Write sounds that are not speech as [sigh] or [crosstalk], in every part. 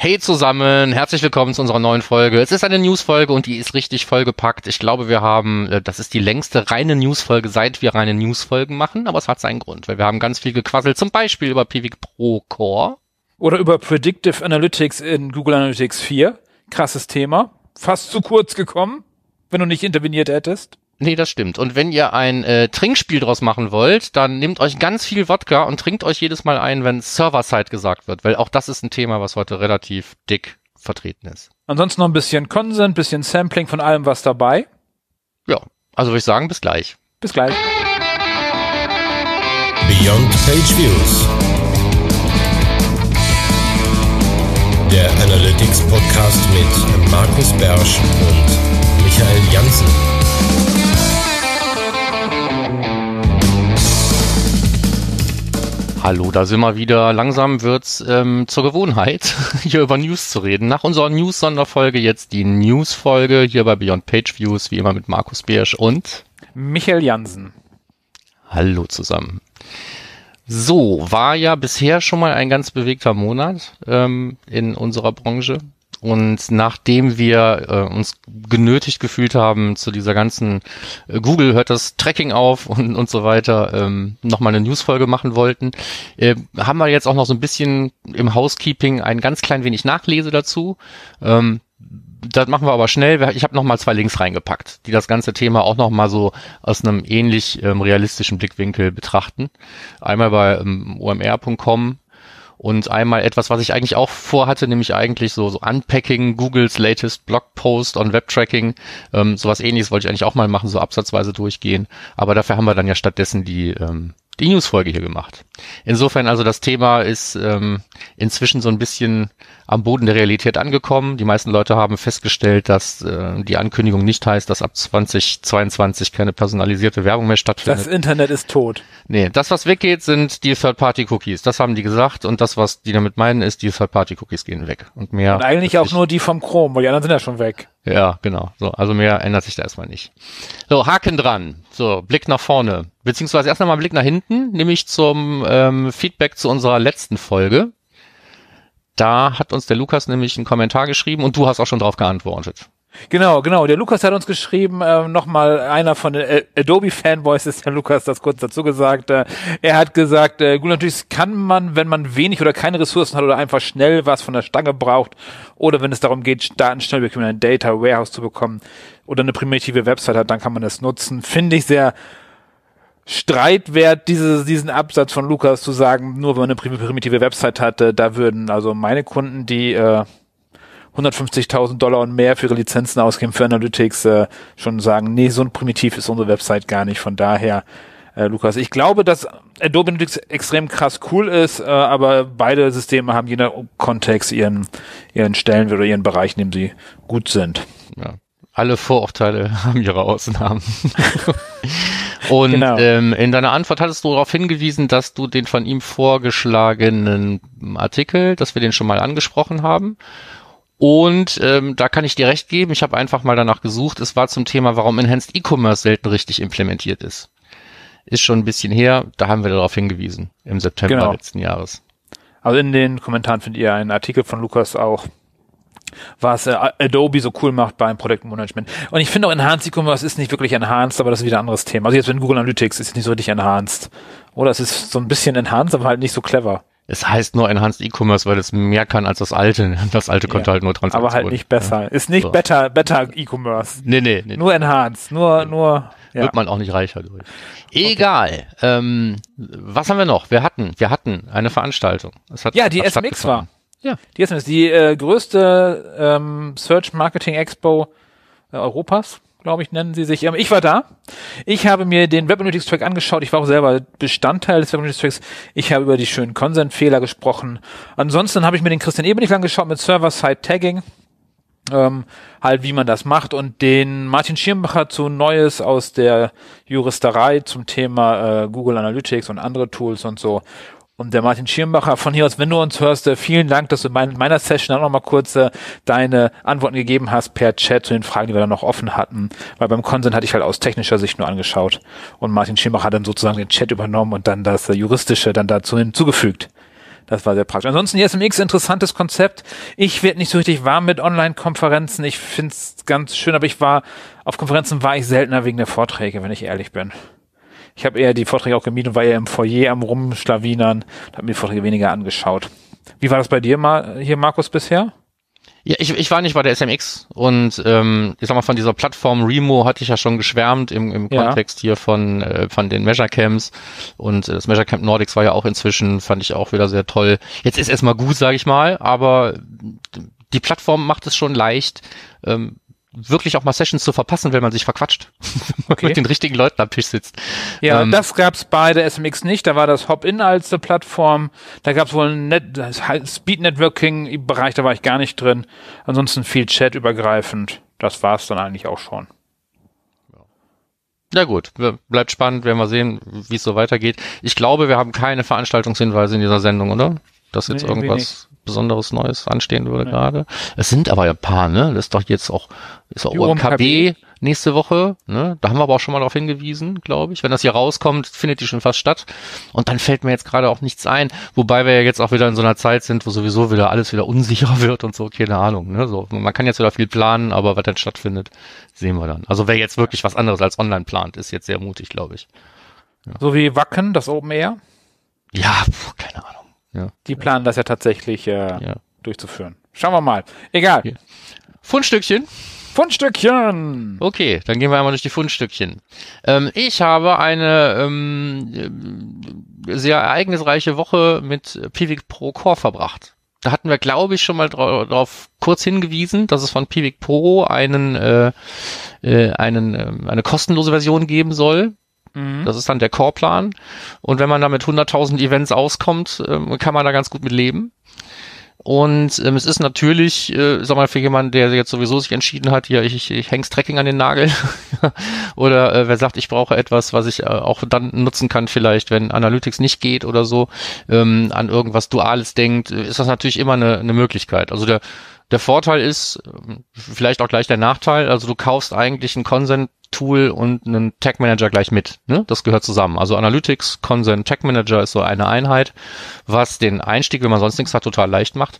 Hey zusammen, herzlich willkommen zu unserer neuen Folge. Es ist eine Newsfolge und die ist richtig vollgepackt. Ich glaube, wir haben, äh, das ist die längste reine Newsfolge, seit wir reine Newsfolgen machen, aber es hat seinen Grund, weil wir haben ganz viel gequasselt, zum Beispiel über Pivik Pro Core. Oder über Predictive Analytics in Google Analytics 4. Krasses Thema. Fast zu kurz gekommen, wenn du nicht interveniert hättest. Nee, das stimmt. Und wenn ihr ein äh, Trinkspiel draus machen wollt, dann nehmt euch ganz viel Wodka und trinkt euch jedes Mal ein, wenn Server-Side gesagt wird, weil auch das ist ein Thema, was heute relativ dick vertreten ist. Ansonsten noch ein bisschen Consent, bisschen Sampling von allem was dabei. Ja, also würde ich sagen, bis gleich. Bis gleich. Beyond Page Views. Der Analytics Podcast mit Markus Bersch und Michael Janssen. Hallo, da sind wir wieder. Langsam wird's ähm, zur Gewohnheit, [laughs] hier über News zu reden. Nach unserer News-Sonderfolge jetzt die News-Folge hier bei Beyond Page Views, wie immer mit Markus Biersch und Michael Jansen. Hallo zusammen. So, war ja bisher schon mal ein ganz bewegter Monat ähm, in unserer Branche. Und nachdem wir äh, uns genötigt gefühlt haben, zu dieser ganzen äh, Google hört das Tracking auf [laughs] und, und so weiter, ähm, nochmal eine Newsfolge machen wollten, äh, haben wir jetzt auch noch so ein bisschen im Housekeeping ein ganz klein wenig Nachlese dazu. Ähm, das machen wir aber schnell. Ich habe noch mal zwei Links reingepackt, die das ganze Thema auch noch mal so aus einem ähnlich ähm, realistischen Blickwinkel betrachten. Einmal bei ähm, omr.com und einmal etwas, was ich eigentlich auch vorhatte, nämlich eigentlich so, so Unpacking Googles latest Blogpost on Webtracking. Ähm, sowas ähnliches wollte ich eigentlich auch mal machen, so absatzweise durchgehen. Aber dafür haben wir dann ja stattdessen die, ähm, die Newsfolge hier gemacht. Insofern also das Thema ist ähm, inzwischen so ein bisschen am Boden der Realität angekommen. Die meisten Leute haben festgestellt, dass äh, die Ankündigung nicht heißt, dass ab 2022 keine personalisierte Werbung mehr stattfindet. Das Internet ist tot. Nee, das, was weggeht, sind die Third-Party-Cookies. Das haben die gesagt. Und das, was die damit meinen, ist, die Third-Party-Cookies gehen weg. Und mehr. Und eigentlich auch nur die vom Chrome, weil die anderen sind ja schon weg. Ja, genau. So, also mehr ändert sich da erstmal nicht. So, Haken dran. So, Blick nach vorne. Beziehungsweise erst einmal Blick nach hinten, nämlich zum ähm, Feedback zu unserer letzten Folge. Da hat uns der Lukas nämlich einen Kommentar geschrieben und du hast auch schon drauf geantwortet. Genau, genau. Der Lukas hat uns geschrieben, äh, nochmal einer von den Adobe Fanboys ist der Lukas, das kurz dazu gesagt. Äh, er hat gesagt, äh, Google natürlich kann man, wenn man wenig oder keine Ressourcen hat oder einfach schnell was von der Stange braucht oder wenn es darum geht, Daten schnell über ein Data Warehouse zu bekommen oder eine primitive Website hat, dann kann man das nutzen. Finde ich sehr streitwert, diese, diesen Absatz von Lukas zu sagen, nur wenn man eine primitive Website hatte, da würden also meine Kunden, die äh, 150.000 Dollar und mehr für ihre Lizenzen ausgeben für Analytics, äh, schon sagen, nee, so ein primitiv ist unsere Website gar nicht. Von daher, äh, Lukas, ich glaube, dass Adobe Analytics extrem krass cool ist, äh, aber beide Systeme haben je nach Kontext ihren, ihren Stellenwert oder ihren Bereich, in dem sie gut sind. Ja. Alle Vorurteile [laughs] haben ihre Ausnahmen. [laughs] Und genau. ähm, in deiner Antwort hattest du darauf hingewiesen, dass du den von ihm vorgeschlagenen Artikel, dass wir den schon mal angesprochen haben. Und ähm, da kann ich dir recht geben, ich habe einfach mal danach gesucht. Es war zum Thema, warum Enhanced E-Commerce selten richtig implementiert ist. Ist schon ein bisschen her, da haben wir darauf hingewiesen, im September genau. letzten Jahres. Also in den Kommentaren findet ihr einen Artikel von Lukas auch, was äh, Adobe so cool macht beim Produktmanagement. Und ich finde auch Enhanced E-Commerce ist nicht wirklich enhanced, aber das ist wieder ein anderes Thema. Also jetzt mit Google Analytics ist es nicht so richtig enhanced. Oder es ist so ein bisschen enhanced, aber halt nicht so clever. Es heißt nur Enhanced E-Commerce, weil es mehr kann als das alte. [laughs] Das alte konnte ja, halt nur Transaktionen. Aber halt nicht besser. Ja. Ist nicht so. better, better E-Commerce. Nee, nee, nee. Nur Enhanced. Nur, nur, ja. Wird man auch nicht reicher durch. Egal. Okay. Ähm, was haben wir noch? Wir hatten, wir hatten eine Veranstaltung. Hat, ja, die SMX war. Ja. Die SMS, die äh, größte ähm, Search Marketing Expo äh, Europas, glaube ich, nennen sie sich. Ähm, ich war da. Ich habe mir den Web Analytics Track angeschaut. Ich war auch selber Bestandteil des Web Analytics Tracks. Ich habe über die schönen Consent-Fehler gesprochen. Ansonsten habe ich mir den Christian Ebenich angeschaut mit Server-Side Tagging. Ähm, halt, wie man das macht und den Martin Schirmbacher zu Neues aus der Juristerei zum Thema äh, Google Analytics und andere Tools und so. Und der Martin Schirmbacher von hier aus, wenn du uns hörst, äh, vielen Dank, dass du in meiner Session auch noch mal kurz äh, deine Antworten gegeben hast per Chat zu den Fragen, die wir dann noch offen hatten. Weil beim Consent hatte ich halt aus technischer Sicht nur angeschaut. Und Martin Schirmbacher hat dann sozusagen den Chat übernommen und dann das äh, Juristische dann dazu hinzugefügt. Das war sehr praktisch. Ansonsten die SMX, interessantes Konzept. Ich werde nicht so richtig warm mit Online-Konferenzen. Ich finde es ganz schön, aber ich war, auf Konferenzen war ich seltener wegen der Vorträge, wenn ich ehrlich bin. Ich habe eher die Vorträge auch gemieden und war ja im Foyer am Rumschlawinern und habe mir die Vorträge weniger angeschaut. Wie war das bei dir mal hier, Markus, bisher? Ja, ich, ich war nicht bei der SMX und ähm, ich sag mal, von dieser Plattform Remo hatte ich ja schon geschwärmt im, im ja. Kontext hier von, äh, von den Measure Camps und äh, das Measure Camp Nordics war ja auch inzwischen, fand ich auch wieder sehr toll. Jetzt ist erstmal gut, sage ich mal, aber die Plattform macht es schon leicht, ähm, wirklich auch mal Sessions zu verpassen, wenn man sich verquatscht. [laughs] Okay. mit den richtigen Leuten am Tisch sitzt. Ja, ähm, das gab's bei der SMX nicht. Da war das Hop-In als eine Plattform. Da gab's wohl ein Net Speed-Networking-Bereich, da war ich gar nicht drin. Ansonsten viel Chat übergreifend. Das war's dann eigentlich auch schon. Ja gut, bleibt spannend, werden wir sehen, wie es so weitergeht. Ich glaube, wir haben keine Veranstaltungshinweise in dieser Sendung, oder? Dass jetzt nee, irgendwas Besonderes Neues anstehen würde ja. gerade. Es sind aber ja ein paar, ne? Das ist doch jetzt auch, ist auch OMKB nächste Woche, ne? Da haben wir aber auch schon mal darauf hingewiesen, glaube ich. Wenn das hier rauskommt, findet die schon fast statt. Und dann fällt mir jetzt gerade auch nichts ein, wobei wir ja jetzt auch wieder in so einer Zeit sind, wo sowieso wieder alles wieder unsicher [laughs] wird und so, keine Ahnung, ne? So, man kann jetzt wieder viel planen, aber was dann stattfindet, sehen wir dann. Also wer jetzt wirklich was anderes als online plant, ist jetzt sehr mutig, glaube ich. Ja. So wie Wacken, das Open Air? Ja. Ja. Die planen das ja tatsächlich äh, ja. durchzuführen. Schauen wir mal. Egal. Okay. Fundstückchen. Fundstückchen. Okay, dann gehen wir einmal durch die Fundstückchen. Ähm, ich habe eine ähm, sehr ereignisreiche Woche mit Pivik Pro Core verbracht. Da hatten wir, glaube ich, schon mal darauf kurz hingewiesen, dass es von Pivik Pro einen, äh, äh, einen, äh, eine kostenlose Version geben soll Mhm. Das ist dann der Core-Plan. Und wenn man da mit 100.000 Events auskommt, ähm, kann man da ganz gut mit leben. Und ähm, es ist natürlich, äh, sag mal, für jemanden, der jetzt sowieso sich entschieden hat, ja, ich, ich, ich häng's Tracking an den Nagel. [laughs] oder äh, wer sagt, ich brauche etwas, was ich äh, auch dann nutzen kann, vielleicht, wenn Analytics nicht geht oder so, ähm, an irgendwas Duales denkt, ist das natürlich immer eine, eine Möglichkeit. Also der der Vorteil ist, ähm, vielleicht auch gleich der Nachteil, also du kaufst eigentlich ein Consent-Tool und einen Tag Manager gleich mit. Ne? Das gehört zusammen. Also Analytics, Consent, Tag Manager ist so eine Einheit, was den Einstieg, wenn man sonst nichts hat, total leicht macht.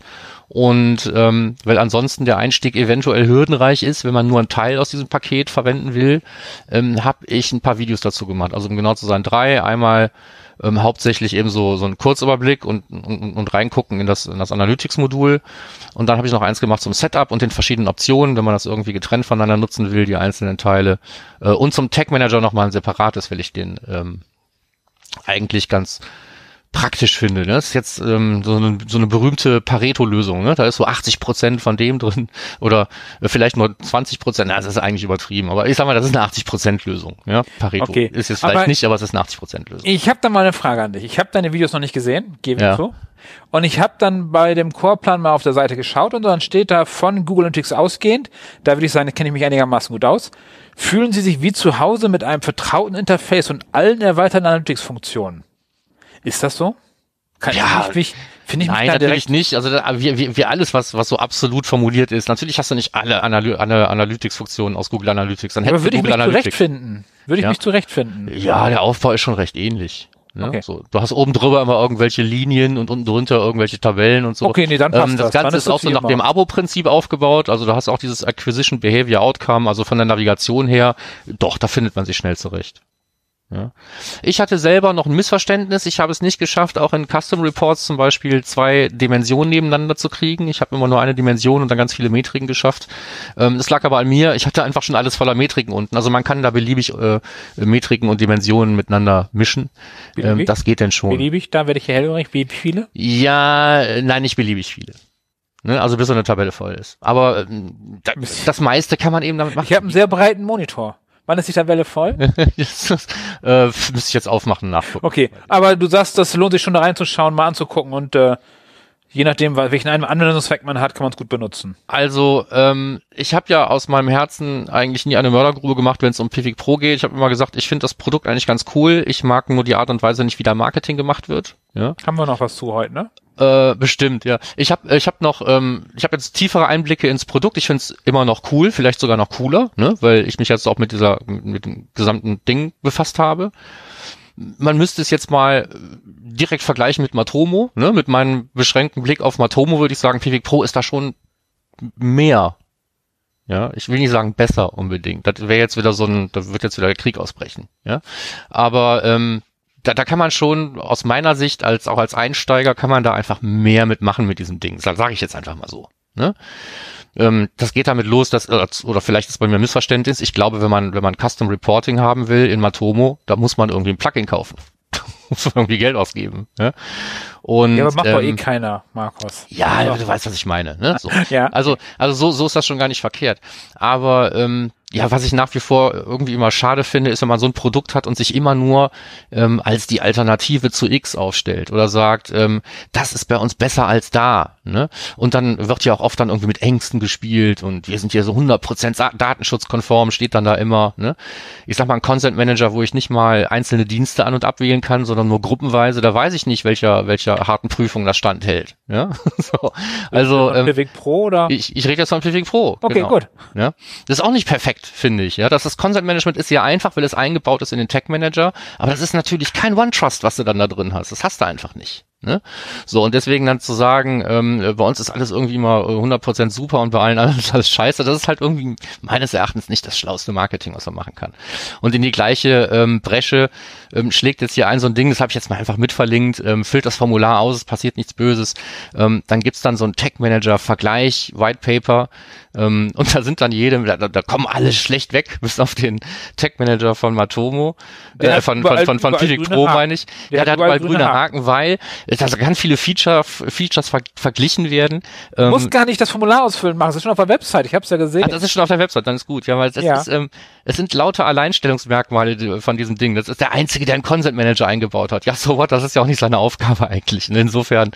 Und ähm, weil ansonsten der Einstieg eventuell hürdenreich ist, wenn man nur einen Teil aus diesem Paket verwenden will, ähm, habe ich ein paar Videos dazu gemacht. Also um genau zu sein, drei. Einmal ähm, hauptsächlich eben so, so ein Kurzüberblick und, und, und reingucken in das, in das Analytics-Modul. Und dann habe ich noch eins gemacht zum Setup und den verschiedenen Optionen, wenn man das irgendwie getrennt voneinander nutzen will, die einzelnen Teile. Äh, und zum Tag Manager nochmal ein separates, weil ich den ähm, eigentlich ganz praktisch finde. Ne? Das ist jetzt ähm, so, eine, so eine berühmte Pareto-Lösung. Ne? Da ist so 80 Prozent von dem [laughs] drin oder vielleicht nur 20 Prozent. das ist eigentlich übertrieben. Aber ich sag mal, das ist eine 80 Prozent Lösung. Ja? Pareto okay. ist jetzt vielleicht aber nicht, aber es ist eine 80 Prozent Lösung. Ich habe da mal eine Frage an dich. Ich habe deine Videos noch nicht gesehen, gebe ich ja. zu. Und ich habe dann bei dem Core-Plan mal auf der Seite geschaut und dann steht da von Google Analytics ausgehend, da würde ich sagen, da kenne ich mich einigermaßen gut aus, fühlen Sie sich wie zu Hause mit einem vertrauten Interface und allen erweiterten Analytics-Funktionen. Ist das so? Kann ja, ich mich, finde ich Nein, natürlich nicht. Also wie, wie, wie alles, was, was so absolut formuliert ist. Natürlich hast du nicht alle, Analy Analytics-Funktionen aus Google Analytics. Dann Aber würde ich mich zurechtfinden? Würde ich ja? mich zurechtfinden? Ja, der Aufbau ist schon recht ähnlich. Ne? Okay. So, du hast oben drüber immer irgendwelche Linien und unten drunter irgendwelche Tabellen und so. Okay, nee, dann passt ähm, das. Das Ganze ist, ist auch so nach dem Abo-Prinzip aufgebaut. Also du hast auch dieses Acquisition Behavior Outcome, also von der Navigation her. Doch, da findet man sich schnell zurecht. Ja. Ich hatte selber noch ein Missverständnis. Ich habe es nicht geschafft, auch in Custom Reports zum Beispiel zwei Dimensionen nebeneinander zu kriegen. Ich habe immer nur eine Dimension und dann ganz viele Metriken geschafft. Ähm, das lag aber an mir. Ich hatte einfach schon alles voller Metriken unten. Also man kann da beliebig äh, Metriken und Dimensionen miteinander mischen. Ähm, das geht denn schon. Beliebig, da werde ich hellhörig. Wie viele? Ja, nein, nicht beliebig viele. Ne, also bis so eine Tabelle voll ist. Aber ähm, das meiste kann man eben damit machen. Ich habe einen sehr breiten Monitor. Wann ist die Tabelle voll? [laughs] äh, müsste ich jetzt aufmachen, nachgucken. Okay, aber du sagst, das lohnt sich schon da reinzuschauen, mal anzugucken und äh, je nachdem, welchen Anwendungszweck man hat, kann man es gut benutzen. Also, ähm, ich habe ja aus meinem Herzen eigentlich nie eine Mördergrube gemacht, wenn es um Pivik Pro geht. Ich habe immer gesagt, ich finde das Produkt eigentlich ganz cool. Ich mag nur die Art und Weise nicht, wie da Marketing gemacht wird. Ja. Haben wir noch was zu heute, ne? Äh, bestimmt, ja. Ich habe ich hab noch, ähm, ich habe jetzt tiefere Einblicke ins Produkt. Ich finde es immer noch cool, vielleicht sogar noch cooler, ne, weil ich mich jetzt auch mit dieser, mit dem gesamten Ding befasst habe. man müsste es jetzt mal direkt vergleichen mit Matomo, ne? Mit meinem beschränkten Blick auf Matomo würde ich sagen, Pivik Pro ist da schon mehr. Ja, ich will nicht sagen besser unbedingt. Das wäre jetzt wieder so ein, da wird jetzt wieder der Krieg ausbrechen. Ja, aber ähm, da, da kann man schon aus meiner Sicht als auch als Einsteiger kann man da einfach mehr mitmachen mit diesem Ding. Das sage ich jetzt einfach mal so. Ne? Ähm, das geht damit los, dass oder vielleicht ist bei mir Missverständnis. Ich glaube, wenn man wenn man Custom Reporting haben will in Matomo, da muss man irgendwie ein Plugin kaufen. [laughs] muss man irgendwie Geld ausgeben. Ja? Und, ja, aber macht ähm, doch eh keiner, Markus. Ja, also. du weißt, was ich meine. Ne? So. [laughs] ja. Also, also so, so ist das schon gar nicht verkehrt. Aber ähm, ja, was ich nach wie vor irgendwie immer schade finde, ist, wenn man so ein Produkt hat und sich immer nur ähm, als die Alternative zu X aufstellt oder sagt, ähm, das ist bei uns besser als da. Ne? Und dann wird ja auch oft dann irgendwie mit Ängsten gespielt und wir sind hier so 100% datenschutzkonform, steht dann da immer. Ne? Ich sag mal, ein Consent Manager, wo ich nicht mal einzelne Dienste an- und abwählen kann, sondern nur gruppenweise, da weiß ich nicht, welcher, welcher harten Prüfung das standhält. Ja? [laughs] so. Also ähm, Pivik Pro oder? Ich, ich rede jetzt von Pivik Pro. Okay, genau. gut. Ja? Das ist auch nicht perfekt perfekt, finde ich. Ja, das ist Consent Management ist ja einfach, weil es eingebaut ist in den Tag Manager, aber das ist natürlich kein One Trust, was du dann da drin hast. Das hast du einfach nicht. Ne? So, und deswegen dann zu sagen, ähm, bei uns ist alles irgendwie immer 100% super und bei allen anderen ist alles scheiße, das ist halt irgendwie meines Erachtens nicht das schlauste Marketing, was man machen kann. Und in die gleiche ähm, Bresche ähm, schlägt jetzt hier ein so ein Ding, das habe ich jetzt mal einfach mitverlinkt, ähm, füllt das Formular aus, es passiert nichts Böses. Ähm, dann gibt's dann so ein Tech-Manager-Vergleich, White Paper, ähm, [laughs] und da sind dann jedem, da, da kommen alle schlecht weg, [laughs] bis auf den Tech-Manager von Matomo, äh, von, von, von, von, Pivik Pro, meine ich. Der, ja, der hat überall grüne Haken, weil da ganz viele Feature, Features ver verglichen werden. Du ähm, musst gar nicht das Formular ausfüllen machen, das ist schon auf der Website, ich habe es ja gesehen. Ah, das ist schon auf der Website, dann ist gut, ja, weil das ja. ist, ähm, es sind lauter Alleinstellungsmerkmale von diesem Ding. Das ist der einzige, der einen Consent Manager eingebaut hat. Ja, so what, das ist ja auch nicht seine Aufgabe [laughs] eigentlich. Und insofern,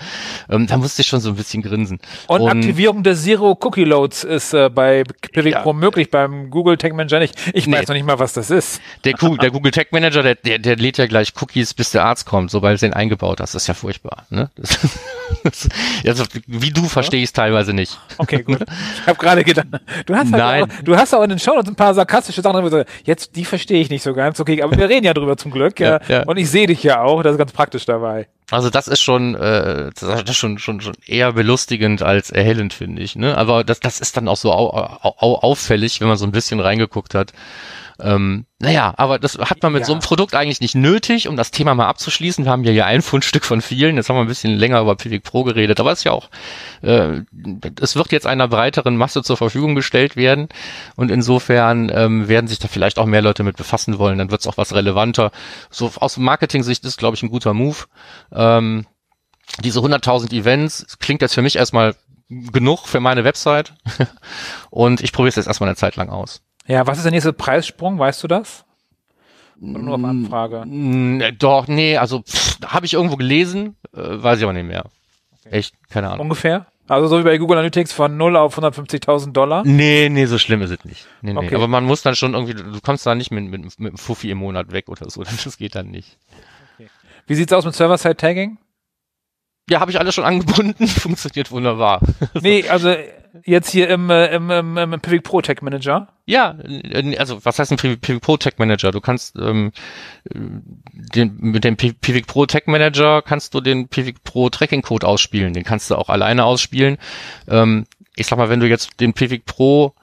ähm, da musste ich schon so ein bisschen grinsen. Und, Und Aktivierung der Zero Cookie Loads ist äh, bei Pivik ja. Pro möglich, beim Google Tag Manager nicht. Ich nee. weiß noch nicht mal, was das ist. Der, der Google Tag Manager, der, der, der lädt ja gleich Cookies, bis der Arzt kommt, sobald du den eingebaut hast. Das ist ja furchtbar. Ne? Das, [laughs] das, also, wie du verstehe ich es teilweise nicht. Okay, gut. Ich habe gerade gedacht, du hast, halt Nein. Auch, du hast auch in den Show ein paar sarkastische Sachen, so, jetzt die verstehe ich nicht so ganz. Okay, aber wir reden ja drüber zum Glück. Ja, ja. Und ich sehe dich ja auch, das ist ganz praktisch dabei. Also das ist schon, äh, das ist schon, schon, schon eher belustigend als erhellend, finde ich. Ne? Aber das, das ist dann auch so au, au, auffällig, wenn man so ein bisschen reingeguckt hat. Ähm, naja, aber das hat man mit ja. so einem Produkt eigentlich nicht nötig, um das Thema mal abzuschließen. Wir haben ja hier ein Fundstück von vielen. Jetzt haben wir ein bisschen länger über Pivik Pro geredet, aber es ist ja auch, äh, es wird jetzt einer breiteren Masse zur Verfügung gestellt werden und insofern ähm, werden sich da vielleicht auch mehr Leute mit befassen wollen. Dann wird es auch was relevanter. So aus Marketing-Sicht ist, glaube ich, ein guter Move. Ähm, diese 100.000 Events klingt jetzt für mich erstmal genug für meine Website [laughs] und ich probiere es jetzt erstmal eine Zeit lang aus. Ja, was ist der nächste Preissprung? Weißt du das? Oder nur auf Anfrage? Doch, nee, also habe ich irgendwo gelesen, äh, weiß ich aber nicht mehr. Okay. Echt, keine Ahnung. Ungefähr? Also so wie bei Google Analytics von 0 auf 150.000 Dollar? Nee, nee, so schlimm ist es nicht. Nee, nee. Okay. Aber man muss dann schon irgendwie, du kommst da nicht mit, mit, mit einem Fuffi im Monat weg oder so, [laughs] das geht dann nicht. Okay. Wie sieht's aus mit Server-Side-Tagging? Ja, habe ich alles schon angebunden, [laughs] funktioniert wunderbar. Nee, [laughs] also jetzt hier im, äh, im, im, im Pivik Pro Tech Manager? Ja, also was heißt ein Pivik Pro Tech Manager? Du kannst ähm, den, mit dem Pivik Pro Tech Manager kannst du den Pivik Pro Tracking Code ausspielen. Den kannst du auch alleine ausspielen. Ähm, ich sag mal, wenn du jetzt den Pivik Pro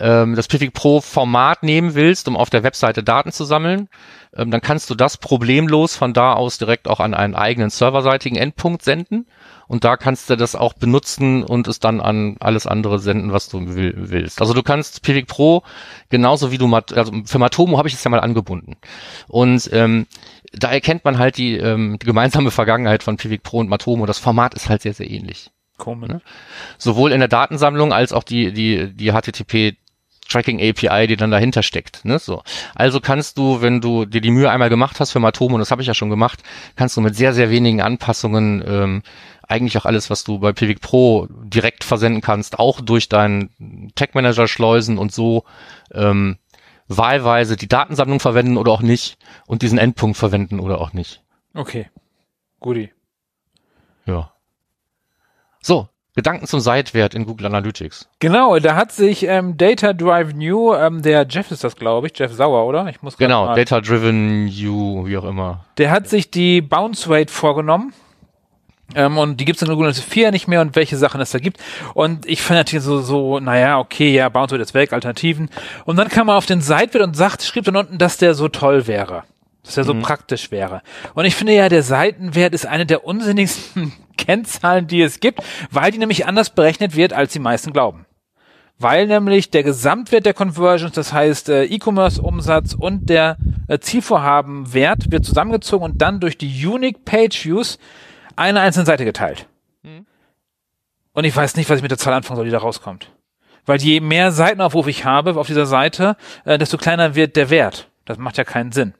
ähm, das Pivik Pro Format nehmen willst, um auf der Webseite Daten zu sammeln, ähm, dann kannst du das problemlos von da aus direkt auch an einen eigenen serverseitigen Endpunkt senden und da kannst du das auch benutzen und es dann an alles andere senden, was du will, willst. Also du kannst Pivik Pro genauso wie du, also für Matomo habe ich es ja mal angebunden. Und ähm, da erkennt man halt die, ähm, die gemeinsame Vergangenheit von Pivik Pro und Matomo. Das Format ist halt sehr, sehr ähnlich. Komisch. Ne? Sowohl in der Datensammlung als auch die, die, die HTTP Tracking API, die dann dahinter steckt. Ne? So. Also kannst du, wenn du dir die Mühe einmal gemacht hast für Matomo, und das habe ich ja schon gemacht, kannst du mit sehr, sehr wenigen Anpassungen ähm, eigentlich auch alles, was du bei Pivik Pro direkt versenden kannst, auch durch deinen Tag Manager schleusen und so ähm, wahlweise die Datensammlung verwenden oder auch nicht und diesen Endpunkt verwenden oder auch nicht. Okay. Guti. Ja. So, Gedanken zum Seitwert in Google Analytics. Genau, da hat sich ähm, Data Drive New, ähm, der Jeff ist das, glaube ich, Jeff Sauer, oder? Ich muss genau, mal, Data Driven You, wie auch immer. Der hat sich die Bounce Rate vorgenommen. Ähm, und die gibt es in Google Analytics 4 nicht mehr und welche Sachen es da gibt. Und ich fand natürlich so, so, naja, okay, ja, Bounce Rate ist weg, Alternativen. Und dann kam er auf den Seitwert und sagt, schrieb dann unten, dass der so toll wäre dass er so mhm. praktisch wäre. Und ich finde ja, der Seitenwert ist eine der unsinnigsten Kennzahlen, die es gibt, weil die nämlich anders berechnet wird, als die meisten glauben. Weil nämlich der Gesamtwert der Conversions, das heißt äh, E-Commerce-Umsatz und der äh, Zielvorhabenwert wird zusammengezogen und dann durch die Unique Page Views eine einzelne Seite geteilt. Mhm. Und ich weiß nicht, was ich mit der Zahl anfangen soll, die da rauskommt. Weil je mehr Seitenaufruf ich habe auf dieser Seite, äh, desto kleiner wird der Wert. Das macht ja keinen Sinn.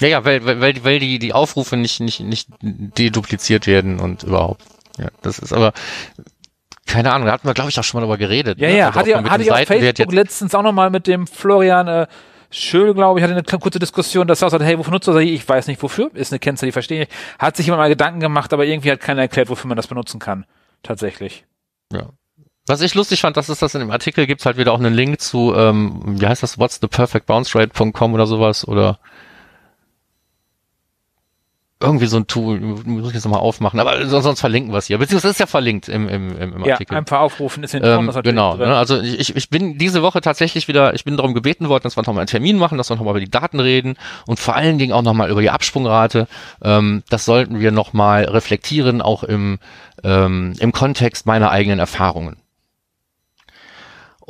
Ja, ja, weil, weil, weil die, die Aufrufe nicht, nicht, nicht dedupliziert werden und überhaupt. Ja, das ist aber, keine Ahnung, da hatten wir, glaube ich, auch schon mal darüber geredet. Ja, ne? ja, also hatte, ja, hatte ich auf Facebook letztens auch nochmal mit dem Florian äh, Schöl, glaube ich, hatte eine kurze Diskussion, dass er auch sagt, hey, wofür nutzt du das? Ich weiß nicht wofür, ist eine Kennzahl, die verstehe ich. Hat sich jemand mal Gedanken gemacht, aber irgendwie hat keiner erklärt, wofür man das benutzen kann. Tatsächlich. Ja. Was ich lustig fand, dass es das in dem Artikel gibt, halt wieder auch einen Link zu, ähm, wie heißt das, what's the perfect bounce rate.com oder sowas oder irgendwie so ein Tool, muss ich jetzt nochmal aufmachen, aber sonst, sonst verlinken wir es hier. Beziehungsweise ist ja verlinkt im, im, im, im Artikel. Ja, einfach aufrufen ist in ähm, Genau, ne, also ich, ich bin diese Woche tatsächlich wieder, ich bin darum gebeten worden, dass wir nochmal einen Termin machen, dass wir nochmal über die Daten reden und vor allen Dingen auch nochmal über die Absprungrate. Ähm, das sollten wir nochmal reflektieren, auch im, ähm, im Kontext meiner eigenen Erfahrungen.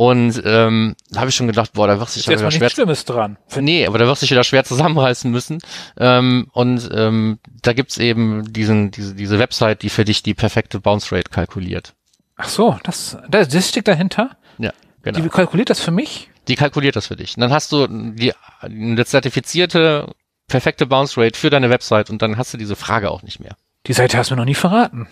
Und ähm, da habe ich schon gedacht, boah, da wird sich ja wieder schwer. Schlimmes dran. Nee, aber da wird sich wieder schwer zusammenreißen müssen. Ähm, und ähm, da gibt's eben diesen, diese, diese Website, die für dich die perfekte Bounce Rate kalkuliert. Ach so, das, das, das steckt dahinter? Ja, genau. Die kalkuliert das für mich? Die kalkuliert das für dich. Und dann hast du die eine zertifizierte perfekte Bounce Rate für deine Website und dann hast du diese Frage auch nicht mehr. Die Seite hast du mir noch nie verraten.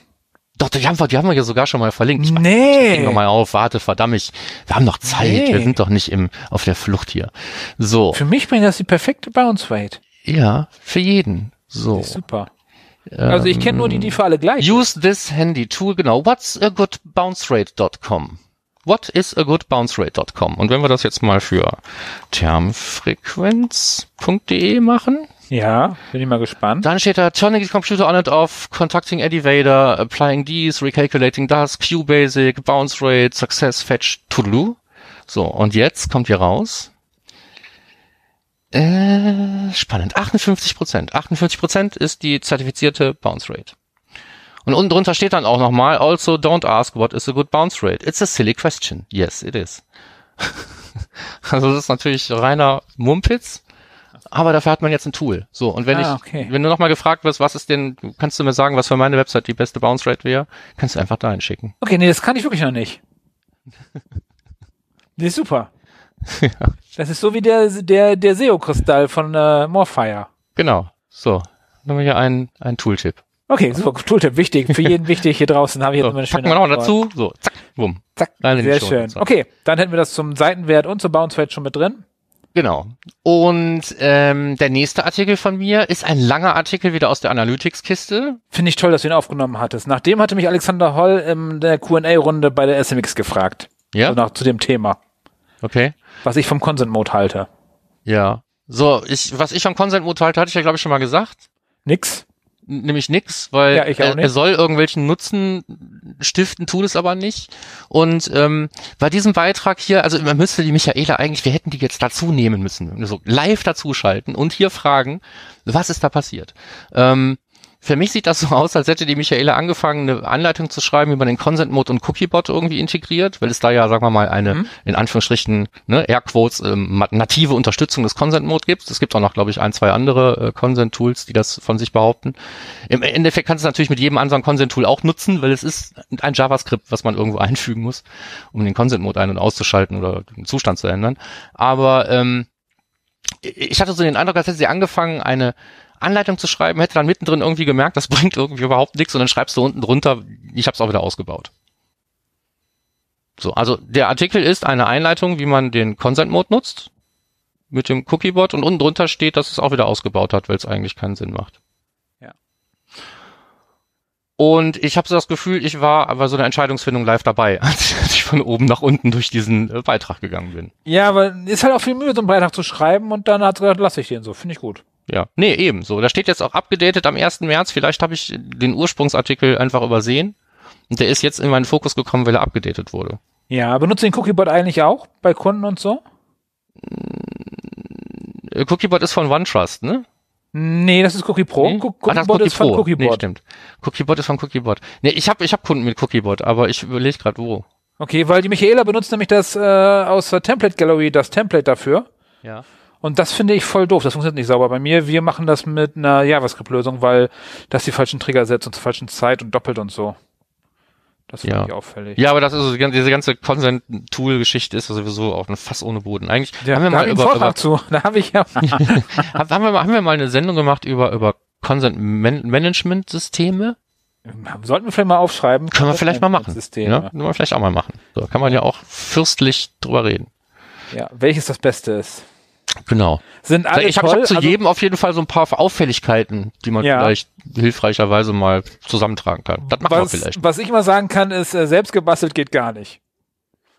Doch, die haben wir, die haben wir ja sogar schon mal verlinkt. Ich nee. Ich noch mal auf, warte, verdammt, ich, wir haben noch Zeit. Nee. Wir sind doch nicht im, auf der Flucht hier. So. Für mich bringt das die perfekte Bounce Rate. Ja, für jeden. So. Super. Also ich kenne nur die, die für alle gleich. Use this handy tool, genau. What's a good bounce rate.com? What is a good bounce rate.com? Und wenn wir das jetzt mal für termfrequenz.de machen, ja, bin ich mal gespannt. Dann steht da Turning the computer on and off, contacting Eddie Vader, applying these, recalculating das, QBasic, bounce rate, success, fetch, to So, und jetzt kommt hier raus. Äh, spannend. 58 Prozent. 58 Prozent ist die zertifizierte Bounce Rate. Und unten drunter steht dann auch nochmal, also don't ask what is a good bounce rate. It's a silly question. Yes, it is. [laughs] also das ist natürlich reiner Mumpitz aber dafür hat man jetzt ein Tool. So, und wenn ah, ich, okay. wenn du nochmal gefragt wirst, was ist denn, kannst du mir sagen, was für meine Website die beste Bounce Rate wäre, kannst du einfach dahin schicken. Okay, nee, das kann ich wirklich noch nicht. [laughs] nee, super. ja. Das ist so wie der, der, der SEO-Kristall von äh, Morfire. Genau. So. Dann haben wir hier einen, einen Tooltip. Okay, super, Tooltip, wichtig, für jeden wichtig hier draußen habe ich jetzt so, eine schöne Packen wir noch dazu, so, zack, bumm. Zack, sehr schön. Okay, dann hätten wir das zum Seitenwert und zur Bounce Rate schon mit drin. Genau. Und ähm, der nächste Artikel von mir ist ein langer Artikel wieder aus der Analytics-Kiste. Finde ich toll, dass du ihn aufgenommen hattest. Nachdem hatte mich Alexander Holl in der Q&A-Runde bei der SMX gefragt. Ja. Also nach, zu dem Thema. Okay. Was ich vom Consent Mode halte. Ja. So, ich, was ich vom Consent Mode halte, hatte ich ja, glaube ich, schon mal gesagt. Nix nämlich nix, weil ja, er, er, soll irgendwelchen Nutzen stiften, tut es aber nicht. Und ähm, bei diesem Beitrag hier, also man müsste die Michaela eigentlich, wir hätten die jetzt dazu nehmen müssen, so live dazuschalten und hier fragen, was ist da passiert. Ähm, für mich sieht das so aus, als hätte die Michaela angefangen, eine Anleitung zu schreiben, wie man den Consent Mode und Cookie Bot irgendwie integriert, weil es da ja, sagen wir mal, eine, mhm. in Anführungsstrichen, ne, Airquotes, ähm, native Unterstützung des Consent Mode gibt. Es gibt auch noch, glaube ich, ein, zwei andere äh, Consent Tools, die das von sich behaupten. Im Endeffekt kannst du es natürlich mit jedem anderen Consent Tool auch nutzen, weil es ist ein JavaScript, was man irgendwo [laughs] einfügen muss, um den Consent Mode ein- und auszuschalten oder den Zustand zu ändern. Aber ähm, ich hatte so den Eindruck, als hätte sie angefangen, eine Anleitung zu schreiben, hätte dann mittendrin irgendwie gemerkt, das [laughs] bringt irgendwie überhaupt nichts und dann schreibst du unten drunter, ich habe es auch wieder ausgebaut. So, also der Artikel ist eine Einleitung, wie man den Consent Mode nutzt mit dem Cookie Bot und unten drunter steht, dass es auch wieder ausgebaut hat, weil es eigentlich keinen Sinn macht. Ja. Und ich habe so das Gefühl, ich war aber so eine Entscheidungsfindung live dabei, [laughs] als ich von oben nach unten durch diesen äh, Beitrag gegangen bin. Ja, aber ist halt auch viel Mühe, so einen Beitrag zu schreiben und dann hat gesagt, lasse ich den so. Finde ich gut. Ja, nee, eben so. Da steht jetzt auch abgedatet am 1. März. Vielleicht habe ich den Ursprungsartikel einfach übersehen. Und der ist jetzt in meinen Fokus gekommen, weil er abgedatet wurde. Ja, benutzt den Cookiebot eigentlich auch bei Kunden und so? Äh, Cookiebot ist von OneTrust, ne? Nee, das ist Cookie Pro. Nee? Cookiebot ah, das ist, Cookie ist von Pro. Cookiebot. Nee, stimmt. Cookiebot ist von Cookiebot. Nee, ich habe ich hab Kunden mit Cookiebot, aber ich überlege gerade wo. Okay, weil die Michaela benutzt nämlich das äh, aus der Template Gallery, das Template dafür. Ja. Und das finde ich voll doof. Das funktioniert nicht sauber bei mir. Wir machen das mit einer JavaScript-Lösung, weil das die falschen Trigger setzt und zur falschen Zeit und doppelt und so. Das finde Ja. ich auffällig. Ja, aber das ist so, diese ganze Consent-Tool-Geschichte ist ja sowieso auch ein Fass ohne Boden. Eigentlich Ja, haben wir mal über, über zu. [laughs] Da habe ich ja. [laughs] haben, wir mal, haben wir mal eine Sendung gemacht über über Consent-Management-Systeme? Sollten wir vielleicht mal aufschreiben. Können wir vielleicht mal machen. System, Ja, können wir vielleicht auch mal machen. So, kann man ja auch fürstlich drüber reden. ja, welches das Beste ist. Genau. Sind alle ich habe hab zu also- jedem auf jeden Fall so ein paar Auffälligkeiten, die man Ja. vielleicht hilfreicherweise mal zusammentragen kann. Das machen was, wir vielleicht. was ich immer sagen kann, ist, äh, selbst gebastelt geht gar nicht.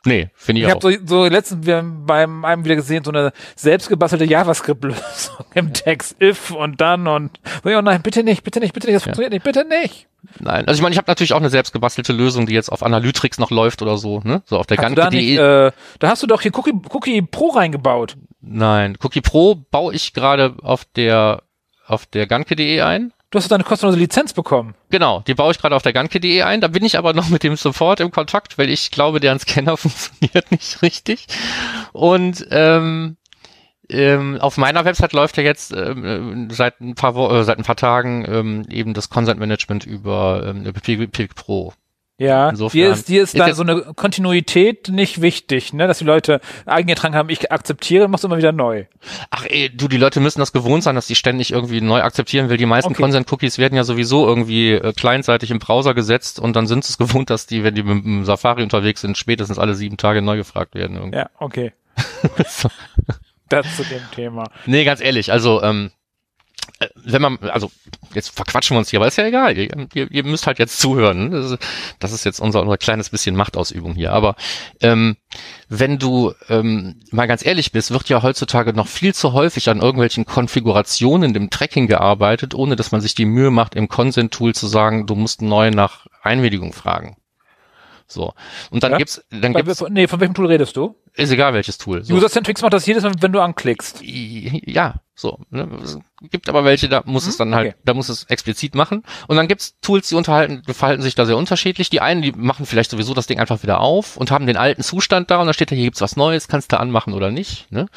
Nee, finde ich, Ich auch. habe so, so letztens wir beim einem wieder gesehen, so eine selbst gebastelte JavaScript-Lösung [laughs] im Text, if und dann und so, ja, nein, bitte nicht, bitte nicht, bitte nicht, das funktioniert nicht, bitte nicht. Nein, also ich meine, ich habe natürlich auch eine selbst gebastelte Lösung, die jetzt auf Analytrix noch läuft oder so, ne? So auf der Hast du da nicht, ganze äh, da hast du doch hier Cookie, Cookie Pro reingebaut. Nein, Cookie Pro baue ich gerade auf der auf der Ganke.de ein. Du hast deine kostenlose Lizenz bekommen. Genau, die baue ich gerade auf der Ganke.de ein. Da bin ich aber noch mit dem Support im Kontakt, weil ich glaube, deren Scanner [laughs] funktioniert nicht richtig. Und ähm, ähm, auf meiner Website läuft ja jetzt ähm, äh, seit ein paar Wo äh, seit ein paar Tagen ähm, eben das Consent Management über ähm, über Pig Pro. Ja, Insofern dir ist, dir ist, ist da so eine Kontinuität nicht wichtig, ne, dass die Leute eingetragen haben, ich akzeptiere, machst du immer wieder neu. Ach ey, du, die Leute müssen das gewohnt sein, dass die ständig irgendwie neu akzeptieren will. Die meisten Okay. Consent-Cookies werden ja sowieso irgendwie äh, clientseitig im Browser gesetzt und dann sind sie es [laughs] gewohnt, dass die, wenn die mit dem Safari unterwegs sind, spätestens alle sieben Tage neu gefragt werden. Irgendwie. Ja, okay. [laughs] das zu dem Thema. Nee, ganz ehrlich, also ähm, äh, wenn man, also jetzt verquatschen wir uns hier, aber ist ja egal. Ihr, ihr, müsst halt jetzt zuhören. Das ist, das ist jetzt unser, unser kleines bisschen Machtausübung hier. Aber ähm, wenn du ähm, mal ganz ehrlich bist, wird ja heutzutage noch viel zu häufig an irgendwelchen Konfigurationen im Tracking gearbeitet, ohne dass man sich die Mühe macht, im Consent-Tool zu sagen, du musst neu nach Einwilligung fragen. So. Und dann Ja? gibt's, dann Bei, gibt's, nee, von welchem Tool redest du? Ist egal welches Tool. So. User-Centrics macht das jedes Mal, wenn du anklickst. Ja, so. Ne? Es gibt aber welche, da muss es dann halt, okay. da muss es explizit machen. Und dann gibt's Tools, die unterhalten, verhalten sich da sehr unterschiedlich. Die einen, die machen vielleicht sowieso das Ding einfach wieder auf und haben den alten Zustand da und da steht da, hier gibt's was Neues, kannst du anmachen oder nicht. Ne?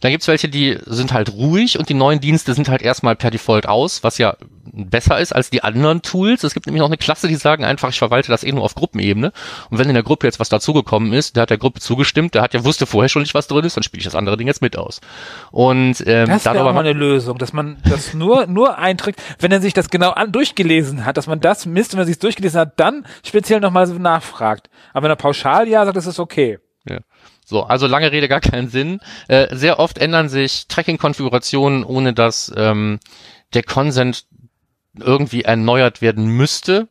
Dann gibt's welche, die sind halt ruhig und die neuen Dienste sind halt erstmal per Default aus, was ja besser ist als die anderen Tools. Es gibt nämlich noch eine Klasse, die sagen einfach, ich verwalte das eh nur auf Gruppenebene. Und wenn in der Gruppe jetzt was dazugekommen ist, der hat der Gruppe zugestimmt, der hat ja wusste vorher schon nicht, was drin ist, dann spiele ich das andere Ding jetzt mit aus. Und ähm, Das wäre mal eine Lösung, dass man das nur, [laughs] nur einträgt, wenn er sich das genau an, durchgelesen hat, dass man das misst, wenn er sich durchgelesen hat, dann speziell nochmal so nachfragt. Aber wenn er pauschal ja sagt, das ist okay. Ja. So, also lange Rede, gar keinen Sinn. Äh, sehr oft ändern sich Tracking-Konfigurationen, ohne dass ähm, der Consent irgendwie erneuert werden müsste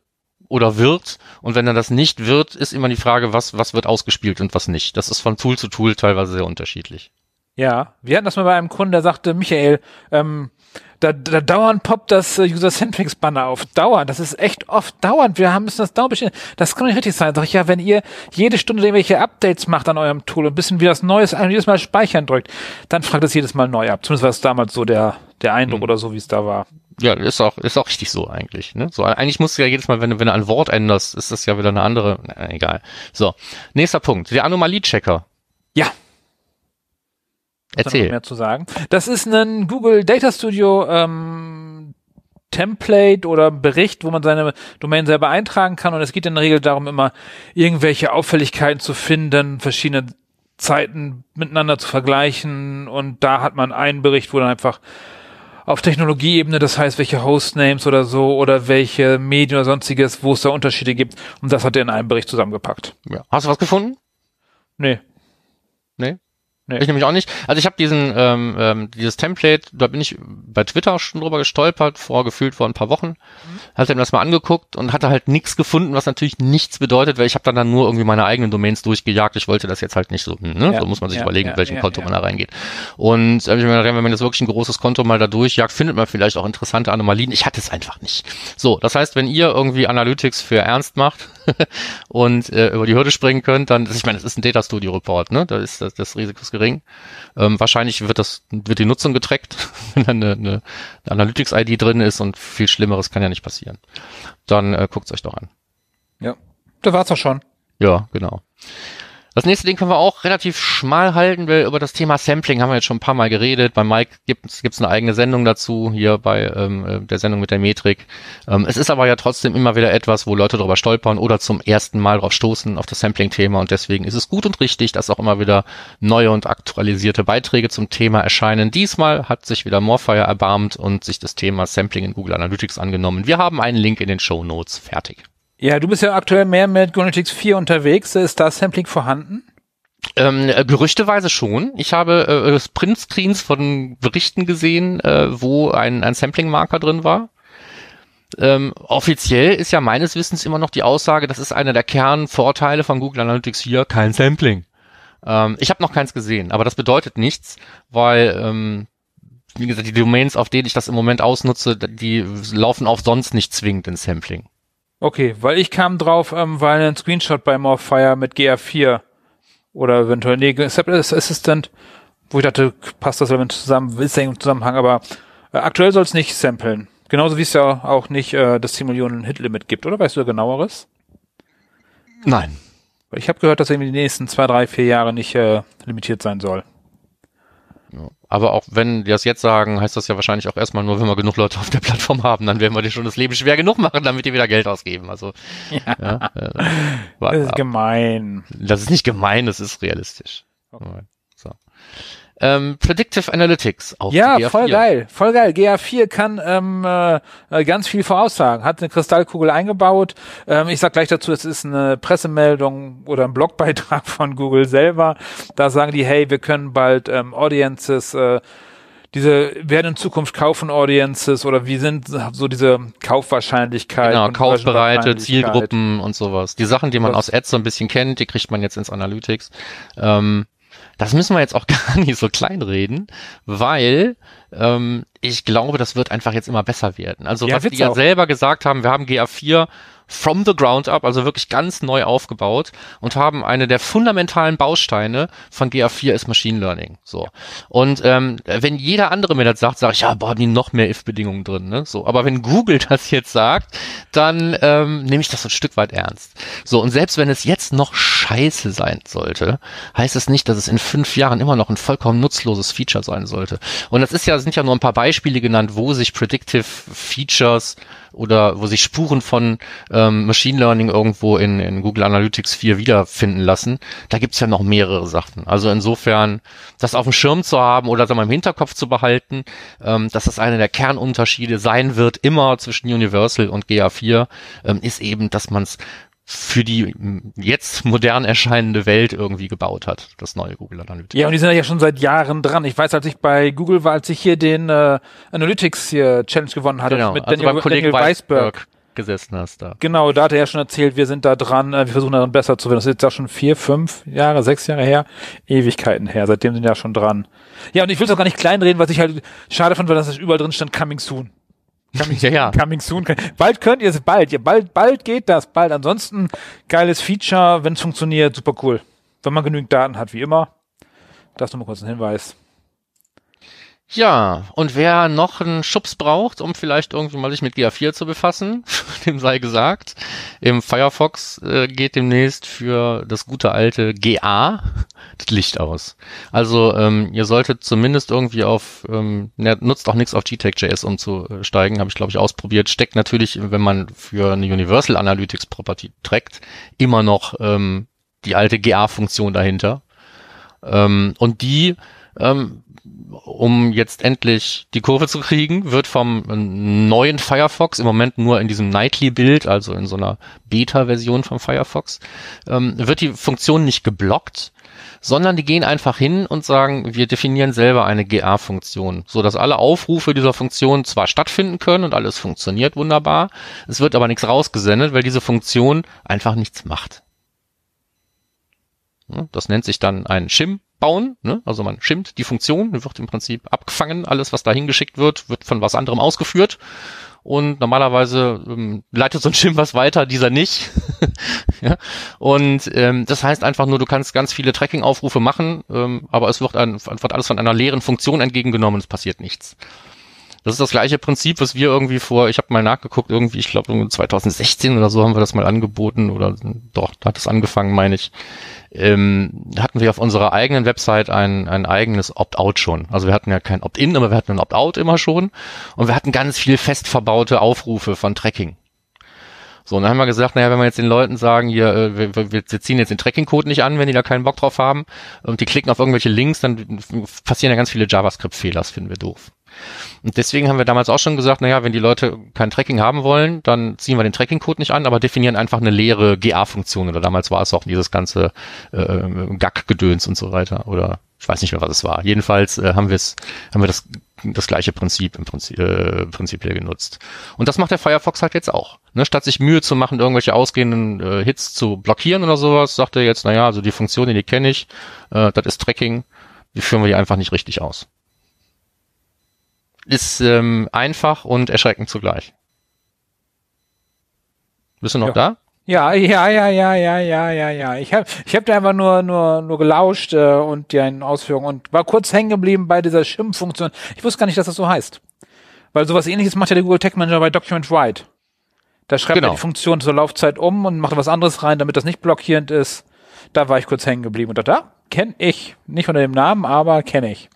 oder wird. Und wenn dann das nicht wird, ist immer die Frage, was, was wird ausgespielt und was nicht. Das ist von Tool zu Tool teilweise sehr unterschiedlich. Ja, wir hatten das mal bei einem Kunden, der sagte, Michael, ähm, da, da dauernd poppt das äh, User-Centrics-Banner auf. Dauernd, das ist echt oft dauernd. Wir haben müssen das dauernd bestehen. Das kann nicht richtig sein. Sag ich, ja, wenn ihr jede Stunde irgendwelche Updates macht an eurem Tool und ein bisschen wie das Neues ein- jedes Mal speichern drückt, dann fragt es jedes Mal neu ab. Zumindest war es damals so der, der Eindruck oder so, wie es da war. Ja, ist auch, ist auch richtig so eigentlich. Ne? So, eigentlich musst du ja jedes Mal, wenn du, wenn du ein Wort änderst, ist das ja wieder eine andere, na, egal. So, nächster Punkt, der Anomalie-Checker. Ja, Erzähl. mehr zu sagen. Das ist ein Google Data Studio ähm, Template oder Bericht, wo man seine Domain selber eintragen kann. Und es geht in der Regel darum, immer irgendwelche Auffälligkeiten zu finden, verschiedene Zeiten miteinander zu vergleichen. Und da hat man einen Bericht, wo dann einfach auf Technologieebene, das heißt, welche Hostnames oder so oder welche Medien oder sonstiges, wo es da Unterschiede gibt. Und das hat er in einem Bericht zusammengepackt. Ja. Hast du was gefunden? Nee. Nee? Nee. Ich nämlich auch nicht. Also ich habe diesen ähm, ähm, dieses Template, da bin ich bei Twitter schon drüber gestolpert, vorgefühlt vor ein paar Wochen. Mhm. Hatte mir das mal angeguckt und hatte halt nichts gefunden, was natürlich nichts bedeutet, weil ich habe dann, dann nur irgendwie meine eigenen Domains durchgejagt. Ich wollte das jetzt halt nicht so, hm, ne? Ja. so muss man sich ja, überlegen, ja, welchem Konto man da reingeht. Und äh, ich gedacht, wenn man jetzt wirklich ein großes Konto mal da durchjagt, findet man vielleicht auch interessante Anomalien. Ich hatte es einfach nicht. So, das heißt, wenn ihr irgendwie Analytics für ernst macht [laughs] und äh, über die Hürde springen könnt, dann, ich meine, es ist ein Data Studio Report, ne? Da ist das, das Risiko ist gering. Ähm, wahrscheinlich wird das, wird die Nutzung getrackt, [laughs] wenn da eine, eine Analytics-ID drin ist und viel Schlimmeres kann ja nicht passieren. Dann äh, guckt es euch doch an. Ja, da war's doch schon. Ja, genau. Das nächste Ding können wir auch relativ schmal halten, weil über das Thema Sampling haben wir jetzt schon ein paar Mal geredet. Bei Mike gibt es eine eigene Sendung dazu, hier bei ähm, äh, der Sendung mit der Metrik. Ähm, es ist aber ja trotzdem immer wieder etwas, wo Leute darüber stolpern oder zum ersten Mal drauf stoßen auf das Sampling-Thema und deswegen ist es gut und richtig, dass auch immer wieder neue und aktualisierte Beiträge zum Thema erscheinen. Diesmal hat sich wieder Morfire erbarmt und sich das Thema Sampling in Google Analytics angenommen. Wir haben einen Link in den Show Notes fertig. Ja, du bist ja aktuell mehr mit Gonetics 4 unterwegs. Ist da Sampling vorhanden? Ähm, äh, gerüchteweise schon. Ich habe äh, Print-Screens von Berichten gesehen, äh, wo ein, ein Sampling-Marker drin war. Ähm, offiziell ist ja meines Wissens immer noch die Aussage, das ist einer der Kernvorteile von Google Analytics 4, kein Sampling. Ähm, ich habe noch keins gesehen, aber das bedeutet nichts, weil ähm, wie gesagt, die Domains, auf denen ich das im Moment ausnutze, die laufen auch sonst nicht zwingend in Sampling. Okay, weil ich kam drauf, ähm, weil ein Screenshot bei Morfire mit GA4 oder eventuell, nee, Assistant, wo ich dachte, passt das eventuell zusammen, ist ja im Zusammenhang, aber äh, aktuell soll es nicht samplen. Genauso wie es ja auch nicht äh, das 10 Millionen Hit-Limit gibt, oder weißt du genaueres? Nein. Ich habe gehört, dass er in den nächsten zwei, drei, vier Jahre nicht äh, limitiert sein soll. Aber auch wenn die das jetzt sagen, heißt das ja wahrscheinlich auch erstmal nur, wenn wir genug Leute auf der Plattform haben, dann werden wir dir schon das Leben schwer genug machen, damit die wieder Geld ausgeben. Also ja, ja äh, das ist gemein. Das ist nicht gemein, das ist realistisch. Okay. Ähm, Predictive Analytics auf Ja, GA4. voll geil, voll geil. GA4 kann ähm, äh, ganz viel voraussagen. Hat eine Kristallkugel eingebaut. Ähm, ich sag gleich dazu, es ist eine Pressemeldung oder ein Blogbeitrag von Google selber. Da sagen die, hey, wir können bald ähm, Audiences äh, diese werden in Zukunft kaufen Audiences oder wie sind so diese Kaufwahrscheinlichkeiten? Genau, kaufbereite Zielgruppen und sowas. Die Sachen, die man aus Ads so ein bisschen kennt, die kriegt man jetzt ins Analytics. Ähm, das müssen wir jetzt auch [laughs] gar nicht so kleinreden, weil ähm, ich glaube, das wird einfach jetzt immer besser werden. Also ja, was die ja auch. selber gesagt haben, wir haben GA4 from the ground up, also wirklich ganz neu aufgebaut und haben eine der fundamentalen Bausteine von GA4 ist Machine Learning. So. Und ähm, wenn jeder andere mir das sagt, sage ich, ja, boah, haben die noch mehr if-Bedingungen drin, ne? So, aber wenn Google [laughs] das jetzt sagt, dann ähm, nehme ich das ein Stück weit ernst. So, und selbst wenn es jetzt noch scheiße sein sollte, heißt es nicht, dass es in fünf Jahren immer noch ein vollkommen nutzloses Feature sein sollte. Und das ist ja, sind ja nur ein paar Beispiele genannt, wo sich Predictive Features oder wo sich Spuren von ähm, Machine Learning irgendwo in, in Google Analytics 4 wiederfinden lassen. Da gibt's ja noch mehrere Sachen. Also insofern, das auf dem Schirm zu haben oder sagen wir, im Hinterkopf zu behalten, ähm, dass das einer der Kernunterschiede sein wird, immer zwischen Universal und GA4, ähm, ist eben, dass man es für die jetzt modern erscheinende Welt irgendwie gebaut hat, das neue Google Analytics. Ja, und die sind ja schon seit Jahren dran. Ich weiß, als ich bei Google war, als ich hier den äh, Analytics hier Challenge gewonnen hatte genau, mit also Daniel, Daniel Weisberg gesessen hast da. Genau, da hat er ja schon erzählt, wir sind da dran, äh, wir versuchen daran besser zu werden. Das ist jetzt auch schon vier, fünf Jahre, sechs Jahre her, Ewigkeiten her. Seitdem sind wir ja schon dran. Ja, und ich will es auch gar nicht kleinreden, was ich halt schade fand, weil das überall drin stand, coming soon. Coming, [laughs] ja, ja. coming soon. Bald könnt ihr es, bald. Ja, bald, bald geht das, bald. Ansonsten geiles Feature, wenn es funktioniert, super cool. Wenn man genügend Daten hat, wie immer. Das nur mal kurz ein Hinweis. Ja, und wer noch einen Schubs braucht, um vielleicht irgendwie mal sich mit GA4 zu befassen, [laughs] dem sei gesagt, im Firefox äh, geht demnächst für das gute alte GA das Licht aus. Also ähm, ihr solltet zumindest irgendwie auf, ähm, ne, nutzt auch nichts auf GTEC.js umzusteigen, habe ich glaube ich ausprobiert. Steckt natürlich, wenn man für eine Universal Analytics Property trackt, immer noch ähm, die alte GA-Funktion dahinter. Ähm, und die ähm, um jetzt endlich die Kurve zu kriegen, wird vom neuen Firefox, im Moment nur in diesem Nightly-Bild, also in so einer Beta-Version vom Firefox, ähm, wird die Funktion nicht geblockt, sondern die gehen einfach hin und sagen, wir definieren selber eine GA-Funktion, so dass alle Aufrufe dieser Funktion zwar stattfinden können und alles funktioniert wunderbar, es wird aber nichts rausgesendet, weil diese Funktion einfach nichts macht. Das nennt sich dann ein Shim bauen. Ne? Also man schimmt die Funktion, wird im Prinzip abgefangen. Alles, was da hingeschickt wird, wird von was anderem ausgeführt. Und normalerweise ähm, leitet so ein Shim was weiter, dieser nicht. [laughs] ja? Und ähm, das heißt einfach nur, du kannst ganz viele Tracking-Aufrufe machen, ähm, aber es wird, ein, wird alles von einer leeren Funktion entgegengenommen, es passiert nichts. Das ist das gleiche Prinzip, was wir irgendwie vor, ich habe mal nachgeguckt, irgendwie, ich glaube 2016 oder so haben wir das mal angeboten oder doch, da hat es angefangen, meine ich. Ähm, hatten wir auf unserer eigenen Website ein, ein eigenes Opt-out schon. Also wir hatten ja kein Opt-in, aber wir hatten ein Opt-out immer schon und wir hatten ganz viel fest verbaute Aufrufe von Tracking. So, und dann haben wir gesagt, naja, wenn wir jetzt den Leuten sagen, hier, äh, wir, wir, wir ziehen jetzt den Tracking-Code nicht an, wenn die da keinen Bock drauf haben, und die klicken auf irgendwelche Links, dann passieren ja ganz viele JavaScript-Fehler, das finden wir doof. Und deswegen haben wir damals auch schon gesagt, naja, wenn die Leute kein Tracking haben wollen, dann ziehen wir den Tracking-Code nicht an, aber definieren einfach eine leere GA-Funktion. Oder damals war es auch dieses ganze äh, GAC-Gedöns und so weiter. Oder ich weiß nicht mehr, was es war. Jedenfalls äh, haben wir es, haben wir das das gleiche Prinzip im Prinzip äh, prinzipiell genutzt. Und das macht der Firefox halt jetzt auch. Ne? Statt sich Mühe zu machen, irgendwelche ausgehenden äh, Hits zu blockieren oder sowas, sagt er jetzt, naja, also die Funktion, die kenne ich, äh, das ist Tracking, die führen wir die einfach nicht richtig aus ist ähm, einfach und erschreckend zugleich. Bist du noch ja. da? Ja, ja, ja, ja, ja, ja, ja, ja. Ich habe ich hab da einfach nur nur nur gelauscht äh, und die einen Ausführungen und war kurz hängen geblieben bei dieser Schimpffunktion. Ich wusste gar nicht, dass das so heißt. Weil sowas ähnliches macht ja der Google Tech Manager bei Document Write. Da schreibt genau. er die Funktion zur Laufzeit um und macht was anderes rein, damit das nicht blockierend ist. Da war ich kurz hängen geblieben und dachte, da kenne ich. Nicht unter dem Namen, aber kenne ich.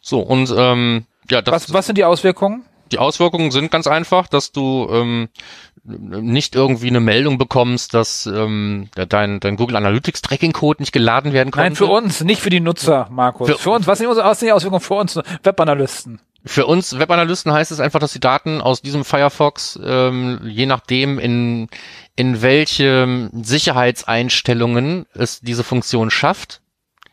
So, und ähm, ja, das. Was, was sind die Auswirkungen? Die Auswirkungen sind ganz einfach, dass du ähm, nicht irgendwie eine Meldung bekommst, dass ähm, dein, dein Google Analytics Tracking Code nicht geladen werden konnte. Nein, für uns, nicht für die Nutzer, Markus. Für, für uns, was sind die Auswirkungen für uns Webanalysten? Für uns Webanalysten heißt es einfach, dass die Daten aus diesem Firefox, ähm, je nachdem in, in welche Sicherheitseinstellungen es diese Funktion schafft,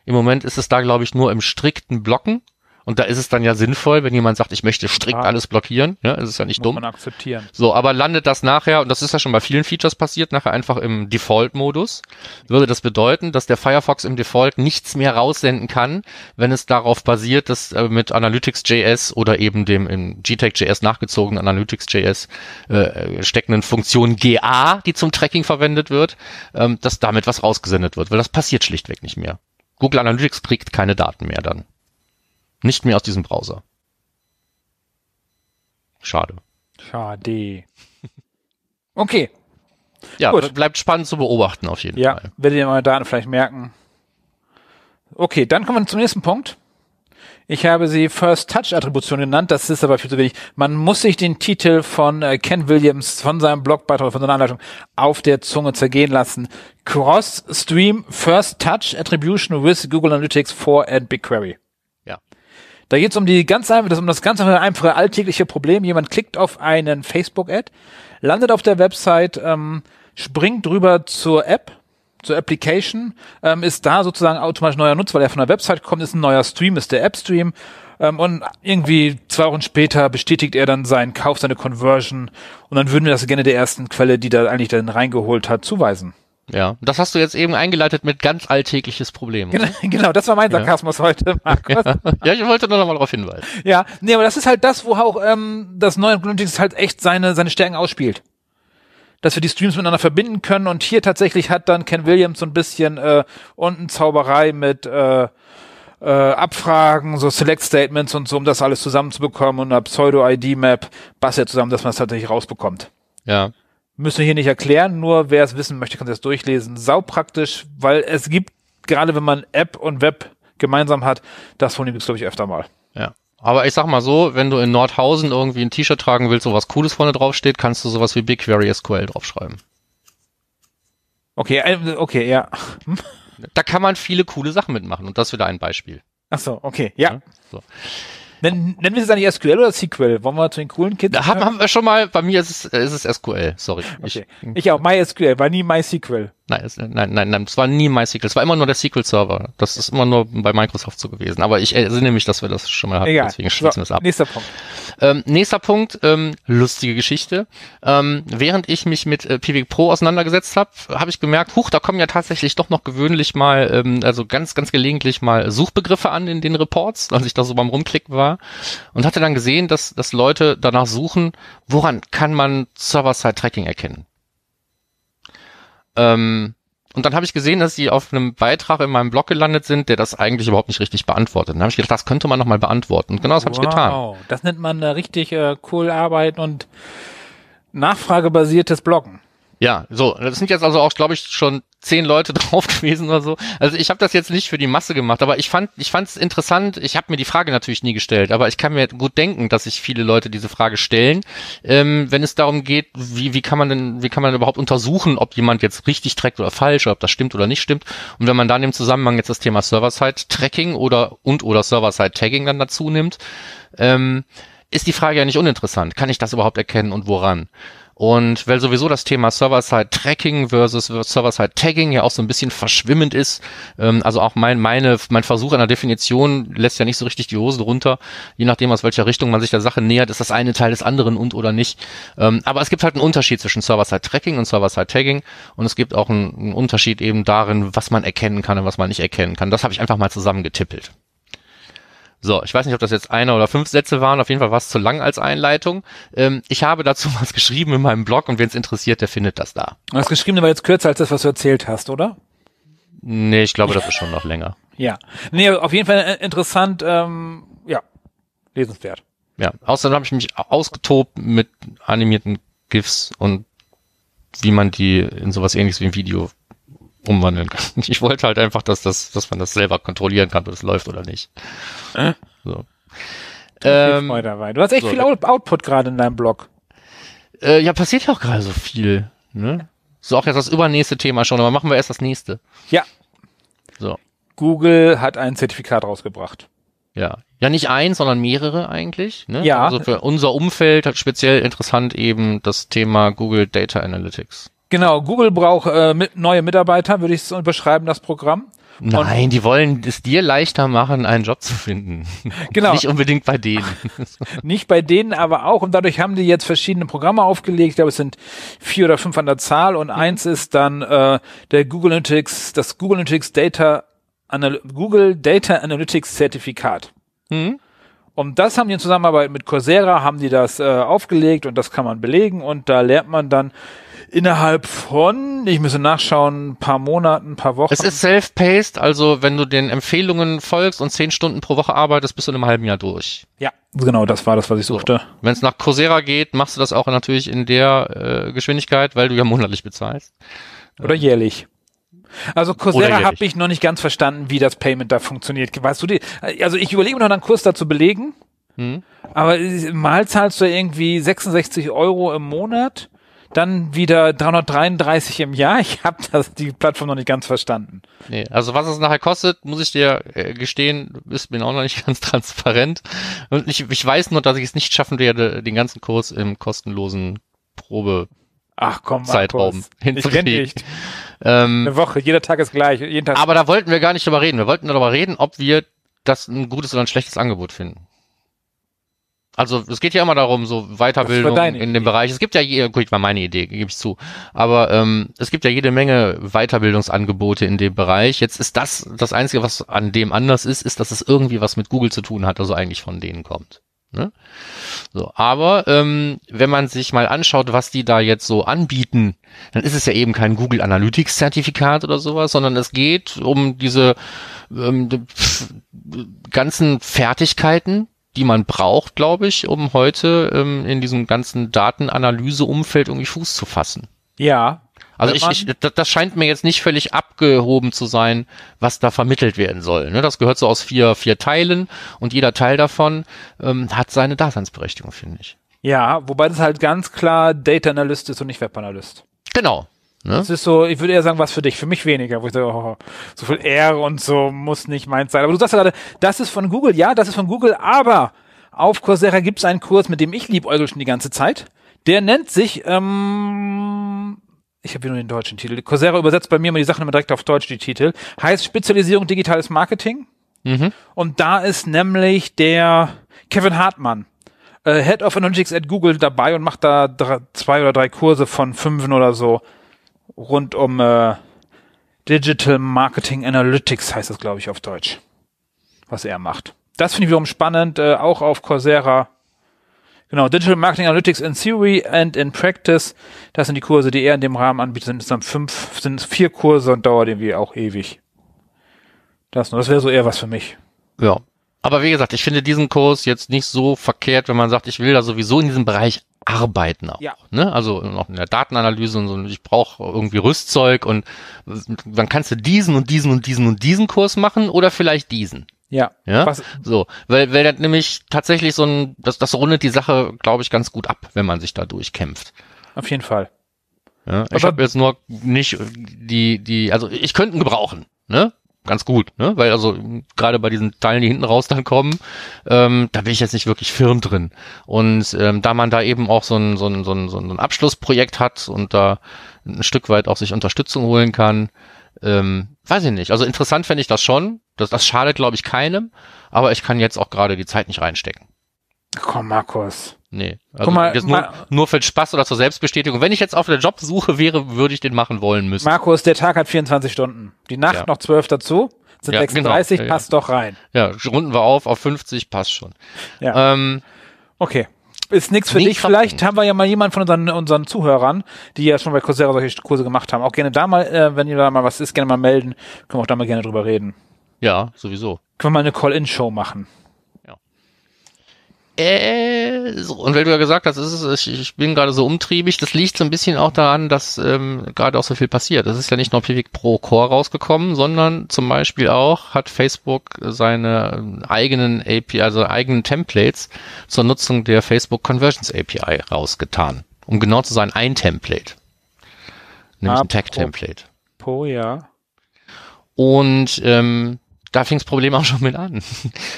im Moment ist es da, glaube ich, nur im strikten Blocken. Und da ist es dann ja sinnvoll, wenn jemand sagt, ich möchte strikt ja. alles blockieren. Ja, ist es ja nicht Muss dumm. Man akzeptieren. So, aber landet das nachher, und das ist ja schon bei vielen Features passiert, nachher einfach im Default-Modus, würde das bedeuten, dass der Firefox im Default nichts mehr raussenden kann, wenn es darauf basiert, dass äh, mit Analytics.js oder eben dem im GTEC.js nachgezogenen Analytics.js äh, steckenden Funktion GA, die zum Tracking verwendet wird, ähm, dass damit was rausgesendet wird, weil das passiert schlichtweg nicht mehr. Google Analytics kriegt keine Daten mehr dann. Nicht mehr aus diesem Browser. Schade. Schade. [laughs] Okay. Ja, Gut. bleibt spannend zu beobachten auf jeden ja, Fall. Ja, werdet ihr mal Daten vielleicht merken. Okay, dann kommen wir zum nächsten Punkt. Ich habe sie First Touch Attribution genannt, das ist aber viel zu wenig. Man muss sich den Titel von äh, Ken Williams von seinem Blogbeitrag, von seiner Anleitung auf der Zunge zergehen lassen. Cross Stream First Touch Attribution with Google Analytics 4 and BigQuery. Ja. Da geht es um die ganz einfach, das um das ganz einfache alltägliche Problem. Jemand klickt auf einen Facebook-Ad, landet auf der Website, ähm, springt drüber zur App, zur Application, ähm, ist da sozusagen automatisch neuer Nutzer, weil er von der Website kommt, ist ein neuer Stream, ist der App-Stream. Ähm, und irgendwie zwei Wochen später bestätigt er dann seinen Kauf, seine Conversion. Und dann würden wir das gerne der ersten Quelle, die da eigentlich dann reingeholt hat, zuweisen. Ja, das hast du jetzt eben eingeleitet mit ganz alltägliches Problem. Genau, [laughs] genau das war mein Sarkasmus ja. heute, [laughs] Markus. ja, ich wollte nur noch mal darauf hinweisen. Ja, nee, aber das ist halt das, wo auch ähm, das neue Analytics halt echt seine, seine Stärken ausspielt dass wir die Streams miteinander verbinden können. Und hier tatsächlich hat dann Ken Williams so ein bisschen äh, unten Zauberei mit äh, äh, Abfragen, so Select Statements und so, um das alles zusammenzubekommen und eine Pseudo-ID-Map bastelt zusammen, dass man es tatsächlich rausbekommt. Ja. Müssen wir hier nicht erklären, nur wer es wissen möchte, kann es durchlesen. Sau praktisch, weil es gibt, gerade wenn man App und Web gemeinsam hat, das von ihm glaube ich, öfter mal. Ja. Aber ich sag mal so, wenn du in Nordhausen irgendwie ein T-Shirt tragen willst, wo was Cooles vorne draufsteht, kannst du sowas wie BigQuery SQL draufschreiben. Okay, äh, okay, ja. da kann man viele coole Sachen mitmachen und das wieder ein Beispiel. Ach so, okay, ja. ja so. Nennen, nennen wir es eigentlich SQL oder SQL? Wollen wir zu den coolen Kids? Da haben, haben wir schon mal, bei mir ist es, ist es SQL, sorry. Okay. Ich, ich auch, MySQL, war nie MySQL. Nein, es, nein, nein, nein, es war nie MySQL, es war immer nur der SQL-Server. Das ist immer nur bei Microsoft so gewesen. Aber ich erinnere mich, dass wir das schon mal hatten, Egal. deswegen schließen so, wir es ab. Nächster Punkt. Ähm, nächster Punkt, ähm, lustige Geschichte. Ähm, während ich mich mit äh, Pivik Pro auseinandergesetzt habe, habe ich gemerkt, huch, da kommen ja tatsächlich doch noch gewöhnlich mal, ähm, also ganz, ganz gelegentlich mal Suchbegriffe an in den Reports, als ich da so beim Rumklicken war. Und hatte dann gesehen, dass, dass Leute danach suchen, woran kann man Server-Side-Tracking erkennen. Ähm, und dann habe ich gesehen, dass sie auf einem Beitrag in meinem Blog gelandet sind, der das eigentlich überhaupt nicht richtig beantwortet. dann habe ich gedacht, das könnte man nochmal beantworten. Und genau das habe wow, ich getan. Das nennt man äh, richtig äh, cool arbeiten und nachfragebasiertes Bloggen. Ja, so, das sind jetzt also auch, glaube ich, schon zehn Leute [laughs] drauf gewesen oder so. Also ich habe das jetzt nicht für die Masse gemacht, aber ich fand, ich fand es interessant. Ich habe mir die Frage natürlich nie gestellt, aber ich kann mir gut denken, dass sich viele Leute diese Frage stellen, ähm, wenn es darum geht, wie, wie kann man denn, wie kann man überhaupt untersuchen, ob jemand jetzt richtig trägt oder falsch, oder ob das stimmt oder nicht stimmt. Und wenn man dann im Zusammenhang jetzt das Thema Server-Side-Tracking oder und oder Server-Side-Tagging dann dazu nimmt, ähm, ist die Frage ja nicht uninteressant. Kann ich das überhaupt erkennen und woran? Und weil sowieso das Thema Server-Side-Tracking versus Server-Side-Tagging ja auch so ein bisschen verschwimmend ist, ähm, also auch mein, meine, mein Versuch einer Definition lässt ja nicht so richtig die Hose drunter, je nachdem aus welcher Richtung man sich der Sache nähert, ist das eine Teil des anderen und oder nicht. Ähm, aber es gibt halt einen Unterschied zwischen Server-Side-Tracking und Server-Side-Tagging und es gibt auch einen, einen Unterschied eben darin, was man erkennen kann und was man nicht erkennen kann. Das habe ich einfach mal zusammengetippelt. So, ich weiß nicht, ob das jetzt einer oder fünf Sätze waren, auf jeden Fall war es zu lang als Einleitung. Ähm, ich habe dazu [laughs] was geschrieben in meinem Blog und wen es interessiert, der findet das da. Das Geschriebene war jetzt kürzer als das, was du erzählt hast, oder? Nee, ich glaube, das ist schon noch länger. Ja. Nee, auf jeden Fall äh, interessant, ähm, ja, lesenswert. Ja, außerdem habe ich mich ausgetobt mit animierten GIFs und wie man die in sowas ähnliches wie ein Video umwandeln kann. [laughs] Ich wollte halt einfach, dass das, dass man das selber kontrollieren kann, ob es läuft oder nicht. Äh? So. Ähm, dabei. Du hast echt so, viel Output gerade in deinem Blog. Äh, ja, passiert ja auch gerade so viel. Ne? So auch jetzt das übernächste Thema schon, aber machen wir erst das nächste. Ja. So. Google hat ein Zertifikat rausgebracht. Ja. Ja, nicht eins, sondern mehrere eigentlich. Ne? Ja. Also für unser Umfeld hat speziell interessant eben das Thema Google Data Analytics. Genau, Google braucht äh, mit, neue Mitarbeiter, würde ich es beschreiben, das Programm. Nein, die wollen es dir leichter machen, einen Job zu finden. [laughs] Genau. Nicht unbedingt bei denen. [laughs] Nicht bei denen, aber auch. Und dadurch haben die jetzt verschiedene Programme aufgelegt. Ich glaube, es sind vier oder fünf an der Zahl. Und eins ist dann äh, der Google Analytics, das Google Analytics Data Anal Google Data Analytics Zertifikat. Mhm. Und das haben die in Zusammenarbeit mit Coursera, haben die das äh, aufgelegt und das kann man belegen. Und da lernt man dann innerhalb von, ich müsse nachschauen, ein paar Monaten, ein paar Wochen. Es ist self-paced, also wenn du den Empfehlungen folgst und zehn Stunden pro Woche arbeitest, bist du in einem halben Jahr durch. Ja, genau, das war das, was ich suchte. So. Wenn es nach Coursera geht, machst du das auch natürlich in der äh, Geschwindigkeit, weil du ja monatlich bezahlst. Oder jährlich. Also Coursera habe ich noch nicht ganz verstanden, wie das Payment da funktioniert. Weißt du die? Also ich überlege mir noch einen Kurs da zu belegen. Hm. Aber mal zahlst du irgendwie 66 Euro im Monat dann wieder 333 im Jahr. [laughs] Ich habe das die Plattform noch nicht ganz verstanden. Nee, also was es nachher kostet, muss ich dir äh, gestehen, ist mir auch noch nicht [laughs] ganz transparent. Und ich, ich weiß nur, dass ich es nicht schaffen werde, den ganzen Kurs im kostenlosen Probe Ach komm, Zeitraum hinzukriegen. Ich nicht. Ähm, Eine Woche, jeder Tag ist gleich. Jeden Tag aber da wollten wir gar nicht drüber reden. Wir wollten darüber reden, ob wir das ein gutes oder ein schlechtes Angebot finden. Also es geht ja immer darum, so Weiterbildung in dem Bereich. Es gibt ja, je, gut, war meine Idee, gebe ich zu. Aber ähm, es gibt ja jede Menge Weiterbildungsangebote in dem Bereich. Jetzt ist das das Einzige, was an dem anders ist, ist, dass es irgendwie was mit Google zu tun hat, also eigentlich von denen kommt. Ne? So, aber ähm, wenn man sich mal anschaut, was die da jetzt so anbieten, dann ist es ja eben kein Google Analytics Zertifikat oder sowas, sondern es geht um diese ähm, ganzen Fertigkeiten, die man braucht, glaube ich, um heute ähm, in diesem ganzen Datenanalyse-Umfeld irgendwie Fuß zu fassen. Ja. Also ich, ich, das scheint mir jetzt nicht völlig abgehoben zu sein, was da vermittelt werden soll. Ne? Das gehört so aus vier, vier Teilen und jeder Teil davon ähm, hat seine Daseinsberechtigung, finde ich. Ja, wobei das halt ganz klar Data Analyst ist und nicht Web Analyst. Genau, Ne? Das ist so, ich würde eher sagen, was für dich, für mich weniger, wo ich so, oh, so viel R und so muss nicht meins sein. Aber du sagst ja gerade, das ist von Google, ja, das ist von Google, aber auf Coursera gibt es einen Kurs, mit dem ich liebäugel schon die ganze Zeit. Der nennt sich, ähm, ich habe hier nur den deutschen Titel. Coursera übersetzt bei mir immer die Sachen immer direkt auf Deutsch, die Titel. Heißt Spezialisierung digitales Marketing. Mhm. Und da ist nämlich der Kevin Hartmann, äh, Head of Analytics at Google dabei und macht da drei, zwei oder drei Kurse von fünfen oder so rund um äh, Digital Marketing Analytics heißt das, glaube ich, auf Deutsch, was er macht. Das finde ich wiederum spannend, äh, auch auf Coursera. Genau, Digital Marketing Analytics in Theory and in Practice. Das sind die Kurse, die er in dem Rahmen anbietet. Sind es dann fünf, sind vier Kurse und dauert irgendwie auch ewig. Das, das wäre so eher was für mich. Ja. Aber wie gesagt, ich finde diesen Kurs jetzt nicht so verkehrt, wenn man sagt, ich will da sowieso in diesem Bereich arbeiten auch. Ja. Ne? Also noch in der Datenanalyse und so, ich brauche irgendwie Rüstzeug und dann kannst du diesen und diesen und diesen und diesen Kurs machen oder vielleicht diesen. Ja. Ja. Was? So, weil, weil das nämlich tatsächlich so ein, das, das rundet die Sache, glaube ich, ganz gut ab, wenn man sich da durchkämpft. Auf jeden Fall. Ja, ich habe jetzt nur nicht die, die, also ich könnte ihn gebrauchen, ne? Ganz gut, ne? Weil also gerade bei diesen Teilen, die hinten raus dann kommen, ähm, da bin ich jetzt nicht wirklich firm drin. Und ähm, da man da eben auch so ein, so, ein, so, ein, so ein Abschlussprojekt hat und da ein Stück weit auch sich Unterstützung holen kann, ähm, weiß ich nicht. Also interessant fände ich das schon. Das, das schadet, glaube ich, keinem, aber ich kann jetzt auch gerade die Zeit nicht reinstecken. Komm, Markus. Nee. Also Guck mal, nur, nur für Spaß oder zur Selbstbestätigung. Wenn ich jetzt auf der Jobsuche wäre, würde ich den machen wollen müssen. Markus, der Tag hat 24 Stunden. Die Nacht ja. noch 12 dazu. Sind ja, 36, genau. passt ja, doch rein. Ja, runden wir auf auf 50, passt schon. Ja. Ähm, okay. Ist nichts für dich. Vielleicht haben wir ja mal jemanden von unseren, unseren Zuhörern, die ja schon bei Coursera solche Kurse gemacht haben. Auch gerne da mal, äh, wenn ihr da mal was ist, gerne mal melden. Können wir auch da mal gerne drüber reden. Ja, sowieso. Können wir mal eine Call-In-Show machen. Äh, so, und weil du ja gesagt hast, ist ich, ich bin gerade so umtriebig, das liegt so ein bisschen auch daran, dass ähm, gerade auch so viel passiert. Das ist ja nicht nur Pivik Pro Core rausgekommen, sondern zum Beispiel auch hat Facebook seine eigenen API, also eigenen Templates zur Nutzung der Facebook Conversions API rausgetan. Um genau zu sein, ein Template. Nämlich ah, ein Tag-Template. Po, ja. Und ähm, da fing das Problem auch schon mit an.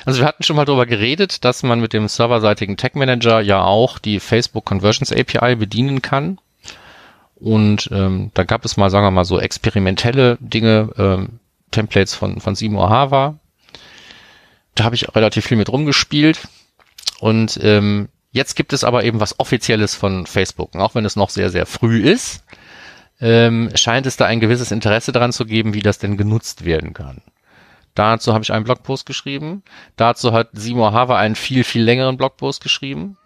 Also wir hatten schon mal darüber geredet, dass man mit dem serverseitigen Tag Manager ja auch die Facebook Conversions API bedienen kann. Und ähm, da gab es mal, sagen wir mal, so experimentelle Dinge, ähm, Templates von, von Simo Hava. Da habe ich relativ viel mit rumgespielt. Und ähm, jetzt gibt es aber eben was Offizielles von Facebook. Und auch wenn es noch sehr, sehr früh ist, ähm, scheint es da ein gewisses Interesse daran zu geben, wie das denn genutzt werden kann. Dazu habe ich einen Blogpost geschrieben. Dazu hat Simo Hava einen viel, viel längeren Blogpost geschrieben.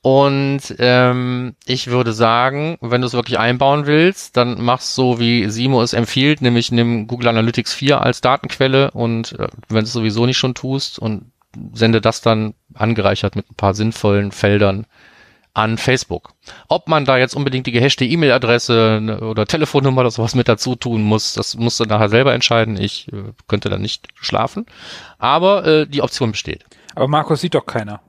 Und ähm, ich würde sagen, wenn du es wirklich einbauen willst, dann mach's so, wie Simo es empfiehlt, nämlich nimm Google Analytics 4 als Datenquelle und äh, wenn du es sowieso nicht schon tust und sende das dann angereichert mit ein paar sinnvollen Feldern an Facebook. Ob man da jetzt unbedingt die gehashte E-Mail-Adresse ne, oder Telefonnummer oder sowas mit dazu tun muss, das musst du nachher selber entscheiden. Ich äh, könnte da nicht schlafen. Aber äh, die Option besteht. Aber Markus sieht doch keiner.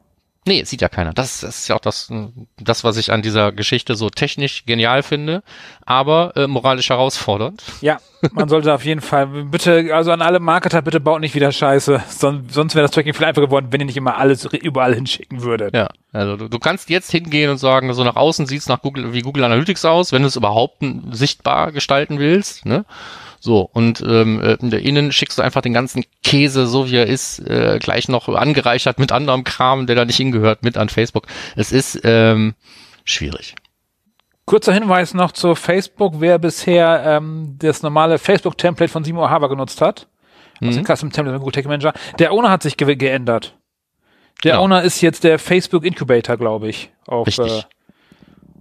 Nee, sieht ja keiner. Das, das ist ja auch das, das, was ich an dieser Geschichte so technisch genial finde, aber äh, moralisch herausfordernd. Ja, man sollte auf jeden Fall, bitte, also an alle Marketer, bitte baut nicht wieder Scheiße, sonst, sonst wäre das Tracking viel einfacher geworden, wenn ihr nicht immer alles überall hinschicken würdet. Ja, also du, du kannst jetzt hingehen und sagen, so nach außen sieht's nach Google, wie Google Analytics aus, wenn du es überhaupt sichtbar gestalten willst, ne? So, und ähm, äh, innen schickst du einfach den ganzen Käse, so wie er ist, äh, gleich noch angereichert mit anderem Kram, der da nicht hingehört, mit an Facebook. Es ist ähm, schwierig. Kurzer Hinweis noch zu Facebook, wer bisher ähm, das normale Facebook-Template von Simo Haber genutzt hat. Also mhm. Custom Template von Google Tech Manager. Der Owner hat sich ge geändert. Der ja. Owner ist jetzt der Facebook Incubator, glaube ich, auf, äh,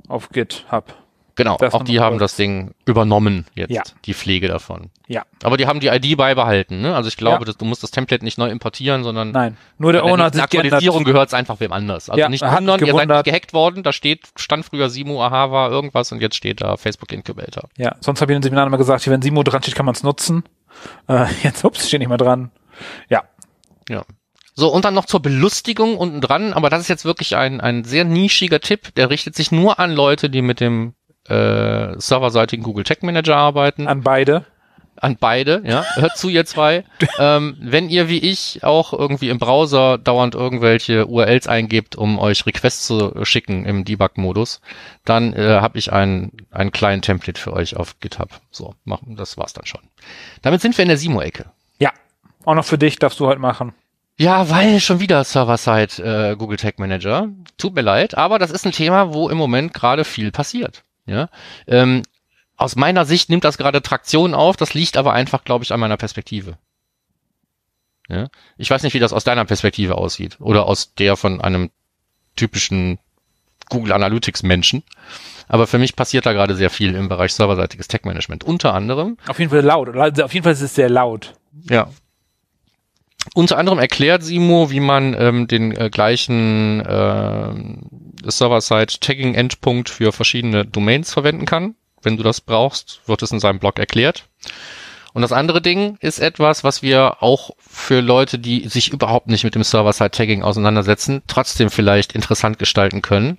auf GitHub. Genau, das auch die haben das Ding übernommen jetzt, ja. die Pflege davon. Ja. Aber die haben die ID beibehalten, ne? Also ich glaube, ja. dass, du musst das Template nicht neu importieren, sondern Nein, nur der Owner hat sich Aktualisierung gehört es einfach wem anders. Also ja, nicht wundern, ihr seid nicht gehackt worden, da steht, stand früher Simo Ahava irgendwas und jetzt steht da Facebook Incubator. Ja, sonst habe ich in den Seminaren immer gesagt, wenn Simo dran steht, kann man es nutzen. Äh, [laughs] jetzt, ups, steht nicht mehr dran. Ja. Ja. So, und dann noch zur Belustigung unten dran, aber das ist jetzt wirklich ein, ein sehr nischiger Tipp, der richtet sich nur an Leute, die mit dem äh, serverseitigen Google Tag Manager arbeiten. An beide an beide, ja. Hört zu, ihr zwei. [laughs] ähm, wenn ihr wie ich auch irgendwie im Browser dauernd irgendwelche URLs eingebt, um euch Requests zu schicken im Debug-Modus, dann äh, habe ich einen, einen kleinen Template für euch auf GitHub. So, machen, das war's dann schon. Damit sind wir in der Simo-Ecke. Ja, auch noch für dich darfst du heute machen. Ja, weil schon wieder Server-Side äh, Google Tag Manager. Tut mir leid, aber das ist ein Thema, wo im Moment gerade viel passiert. Ja, ähm, aus meiner Sicht nimmt das gerade Traktion auf, das liegt aber einfach, glaube ich, an meiner Perspektive. Ja? Ich weiß nicht, wie das aus deiner Perspektive aussieht oder aus der von einem typischen Google Analytics Menschen. Aber für mich passiert da gerade sehr viel im Bereich serverseitiges Tech Management. Unter anderem. Auf jeden Fall laut. Auf jeden Fall ist es sehr laut. Ja. Unter anderem erklärt Simo, wie man ähm, den äh, gleichen äh, Server-Side-Tagging-Endpunkt für verschiedene Domains verwenden kann wenn du das brauchst, wird es in seinem Blog erklärt. Und das andere Ding ist etwas, was wir auch für Leute, die sich überhaupt nicht mit dem Server-Side-Tagging auseinandersetzen, trotzdem vielleicht interessant gestalten können,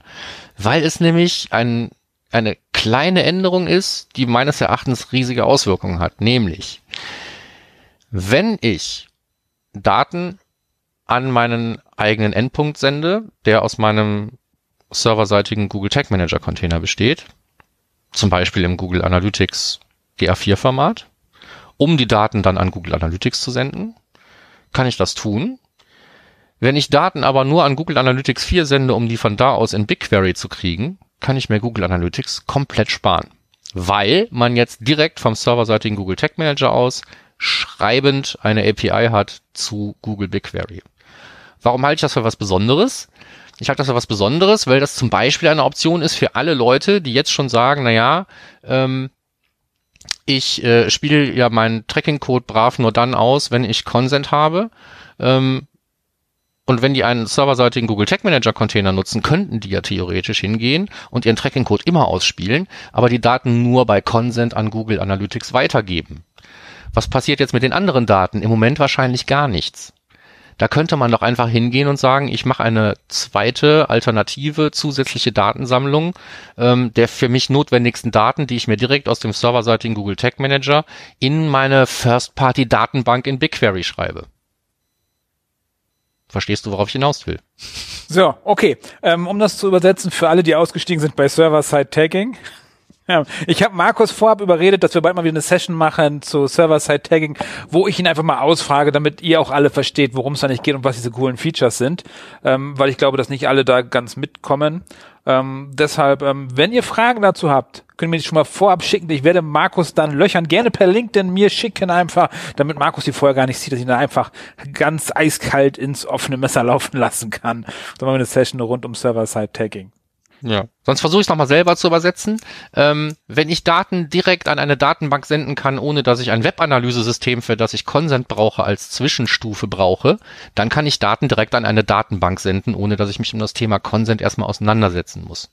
weil es nämlich ein, eine kleine Änderung ist, die meines Erachtens riesige Auswirkungen hat. Nämlich, wenn ich Daten an meinen eigenen Endpunkt sende, der aus meinem serverseitigen Google Tag Manager Container besteht, zum Beispiel im Google Analytics GA4-Format, um die Daten dann an Google Analytics zu senden, kann ich das tun. Wenn ich Daten aber nur an Google Analytics 4 sende, um die von da aus in BigQuery zu kriegen, kann ich mir Google Analytics komplett sparen. Weil man jetzt direkt vom serverseitigen Google Tag Manager aus schreibend eine API hat zu Google BigQuery. Warum halte ich das für was Besonderes? Ich halte das für was Besonderes, weil das zum Beispiel eine Option ist für alle Leute, die jetzt schon sagen, na ja, ähm, ich äh, spiele ja meinen Tracking-Code brav nur dann aus, wenn ich Consent habe. Ähm, und wenn die einen serverseitigen Google Tag Manager Container nutzen, könnten die ja theoretisch hingehen und ihren Tracking-Code immer ausspielen, aber die Daten nur bei Consent an Google Analytics weitergeben. Was passiert jetzt mit den anderen Daten? Im Moment wahrscheinlich gar nichts. Da könnte man doch einfach hingehen und sagen, ich mache eine zweite alternative zusätzliche Datensammlung ähm, der für mich notwendigsten Daten, die ich mir direkt aus dem serverseitigen Google Tag Manager in meine First-Party-Datenbank in BigQuery schreibe. Verstehst du, worauf ich hinaus will? So, okay. Ähm, um das zu übersetzen für alle, die ausgestiegen sind bei Server-Side-Tagging. Ja, ich habe Markus vorab überredet, dass wir bald mal wieder eine Session machen zu Server-Side-Tagging, wo ich ihn einfach mal ausfrage, damit ihr auch alle versteht, worum es da nicht geht und was diese coolen Features sind, ähm, weil ich glaube, dass nicht alle da ganz mitkommen. Ähm, deshalb, ähm, wenn ihr Fragen dazu habt, könnt ihr mir die schon mal vorab schicken. Ich werde Markus dann löchern, gerne per LinkedIn mir schicken einfach, damit Markus die vorher gar nicht sieht, dass ich ihn da einfach ganz eiskalt ins offene Messer laufen lassen kann. Dann machen wir eine Session rund um Server-Side-Tagging. Ja. Sonst versuche ich es nochmal selber zu übersetzen. Ähm, wenn ich Daten direkt an eine Datenbank senden kann, ohne dass ich ein Webanalyse-System, für das ich Consent brauche, als Zwischenstufe brauche, dann kann ich Daten direkt an eine Datenbank senden, ohne dass ich mich um das Thema Consent erstmal auseinandersetzen muss.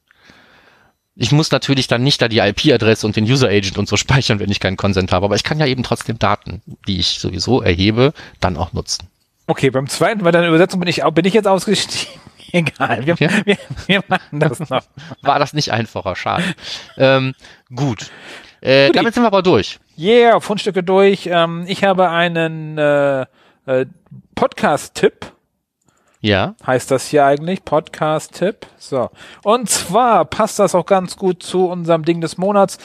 Ich muss natürlich dann nicht da die IP-Adresse und den User Agent und so [laughs] speichern, wenn ich keinen Consent habe, aber ich kann ja eben trotzdem Daten, die ich sowieso erhebe, dann auch nutzen. Okay, beim zweiten, bei deiner Übersetzung bin ich, bin ich jetzt ausgestiegen. [laughs] Egal, wir, ja? wir, wir machen das noch. War das nicht einfacher, schade. ähm, gut. Äh, damit sind wir aber durch. Yeah, Fundstücke durch. Ähm, ich habe einen äh, äh, Podcast-Tipp. Ja. Heißt das hier eigentlich? Podcast-Tipp. So. Und zwar passt das auch ganz gut zu unserem Ding des Monats.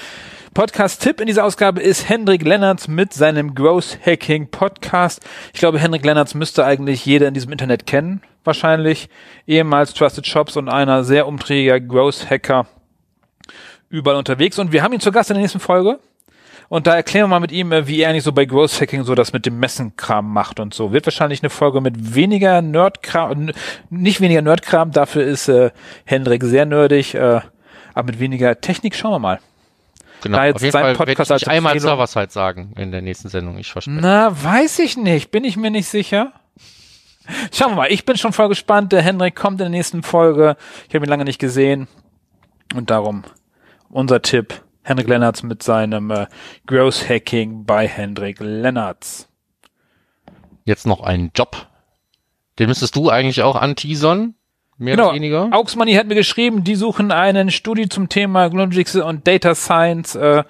Podcast-Tipp in dieser Ausgabe ist Hendrik Lennartz mit seinem Growth Hacking Podcast. Ich glaube, Hendrik Lennartz müsste eigentlich jeder in diesem Internet kennen, wahrscheinlich. Ehemals Trusted Shops und einer sehr umtriebiger Growth Hacker überall unterwegs. Und wir haben ihn zu Gast in der nächsten Folge. Und da erklären wir mal mit ihm, äh, wie er eigentlich so bei Growth Hacking so das mit dem Messenkram macht und so. Wird wahrscheinlich eine Folge mit weniger Nerdkram, nicht weniger Nerdkram, dafür ist äh, Hendrik sehr nerdig, äh, aber mit weniger Technik. Schauen wir mal. Genau. Da jetzt Auf jeden sein Fall Podcast werde ich einmal Server-Side sagen in der nächsten Sendung. Ich verspreche. Na, weiß ich nicht. Bin ich mir nicht sicher. Schauen wir mal. Ich bin schon voll gespannt. Der Henrik kommt in der nächsten Folge. Ich habe ihn lange nicht gesehen. Und darum unser Tipp. Henrik Lennartz mit seinem äh, Growth Hacking bei Henrik Lennartz. Jetzt noch ein Job. Den müsstest du eigentlich auch anteasern mehr genau. oder weniger. Auxmoney hat mir geschrieben, die suchen einen Studie zum Thema Logistics und Data Science äh,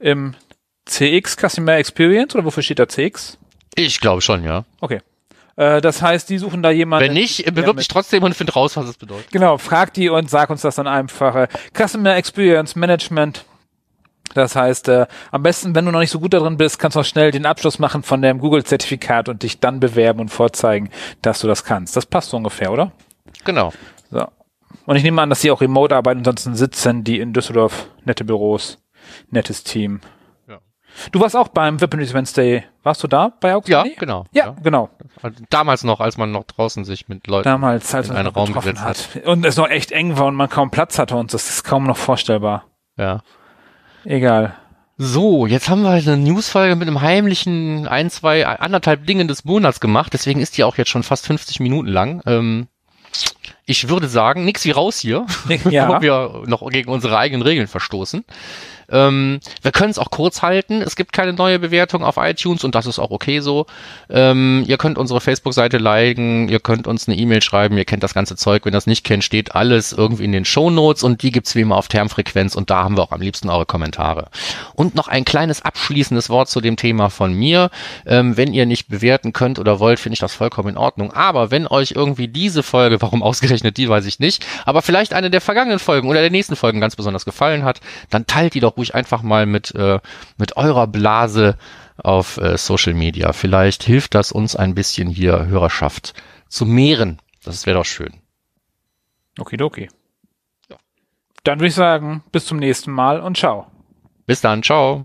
im CX Customer Experience oder wofür steht da CX? Ich glaube schon, ja. Okay. Äh, das heißt, die suchen da jemanden. Wenn nicht, bewirb mich trotzdem und find raus, was es bedeutet. Genau, frag die und sag uns das dann einfach. Äh, Customer Experience Management. Das heißt, äh, am besten, wenn du noch nicht so gut darin bist, kannst du noch schnell den Abschluss machen von dem Google-Zertifikat und dich dann bewerben und vorzeigen, dass du das kannst. Das passt so ungefähr, oder? Genau. So. Und ich nehme an, dass sie auch remote arbeiten, ansonsten sitzen die in Düsseldorf, nette Büros, nettes Team. Ja. Du warst auch beim News Wednesday. Warst du da bei Auxmoney? Ja, genau. Ja, genau. Damals noch, als man noch draußen sich mit Leuten Damals, als in man einen Raum getroffen gesetzt hat. Und es noch echt eng war und man kaum Platz hatte und das ist kaum noch vorstellbar. Ja. Egal. So, jetzt haben wir eine Newsfolge mit einem heimlichen ein, zwei, anderthalb Dingen des Monats gemacht. Deswegen ist die auch jetzt schon fast 50 Minuten lang. Ähm, ich würde sagen, nix wie raus hier, [laughs] Ja. [laughs] bevor wir noch gegen unsere eigenen Regeln verstoßen. Ähm, wir können es auch kurz halten. Es gibt keine neue Bewertung auf iTunes und das ist auch okay so. Ähm, ihr könnt unsere Facebook-Seite liken, ihr könnt uns eine E-Mail schreiben, ihr kennt das ganze Zeug. Wenn das nicht kennt, steht alles irgendwie in den Shownotes und die gibt's wie immer auf Termfrequenz und da haben wir auch am liebsten eure Kommentare. Und noch ein kleines abschließendes Wort zu dem Thema von mir. Ähm, wenn ihr nicht bewerten könnt oder wollt, finde ich das vollkommen in Ordnung. Aber wenn euch irgendwie diese Folge, warum ausgerechnet die, weiß ich nicht, aber vielleicht eine der vergangenen Folgen oder der nächsten Folgen ganz besonders gefallen hat, dann teilt die doch ruhig einfach mal mit, äh, mit eurer Blase auf äh, Social Media. Vielleicht hilft das uns ein bisschen hier Hörerschaft zu mehren. Das wäre doch schön. Okidoki. Dann würde ich sagen, bis zum nächsten Mal und ciao. Bis dann, ciao.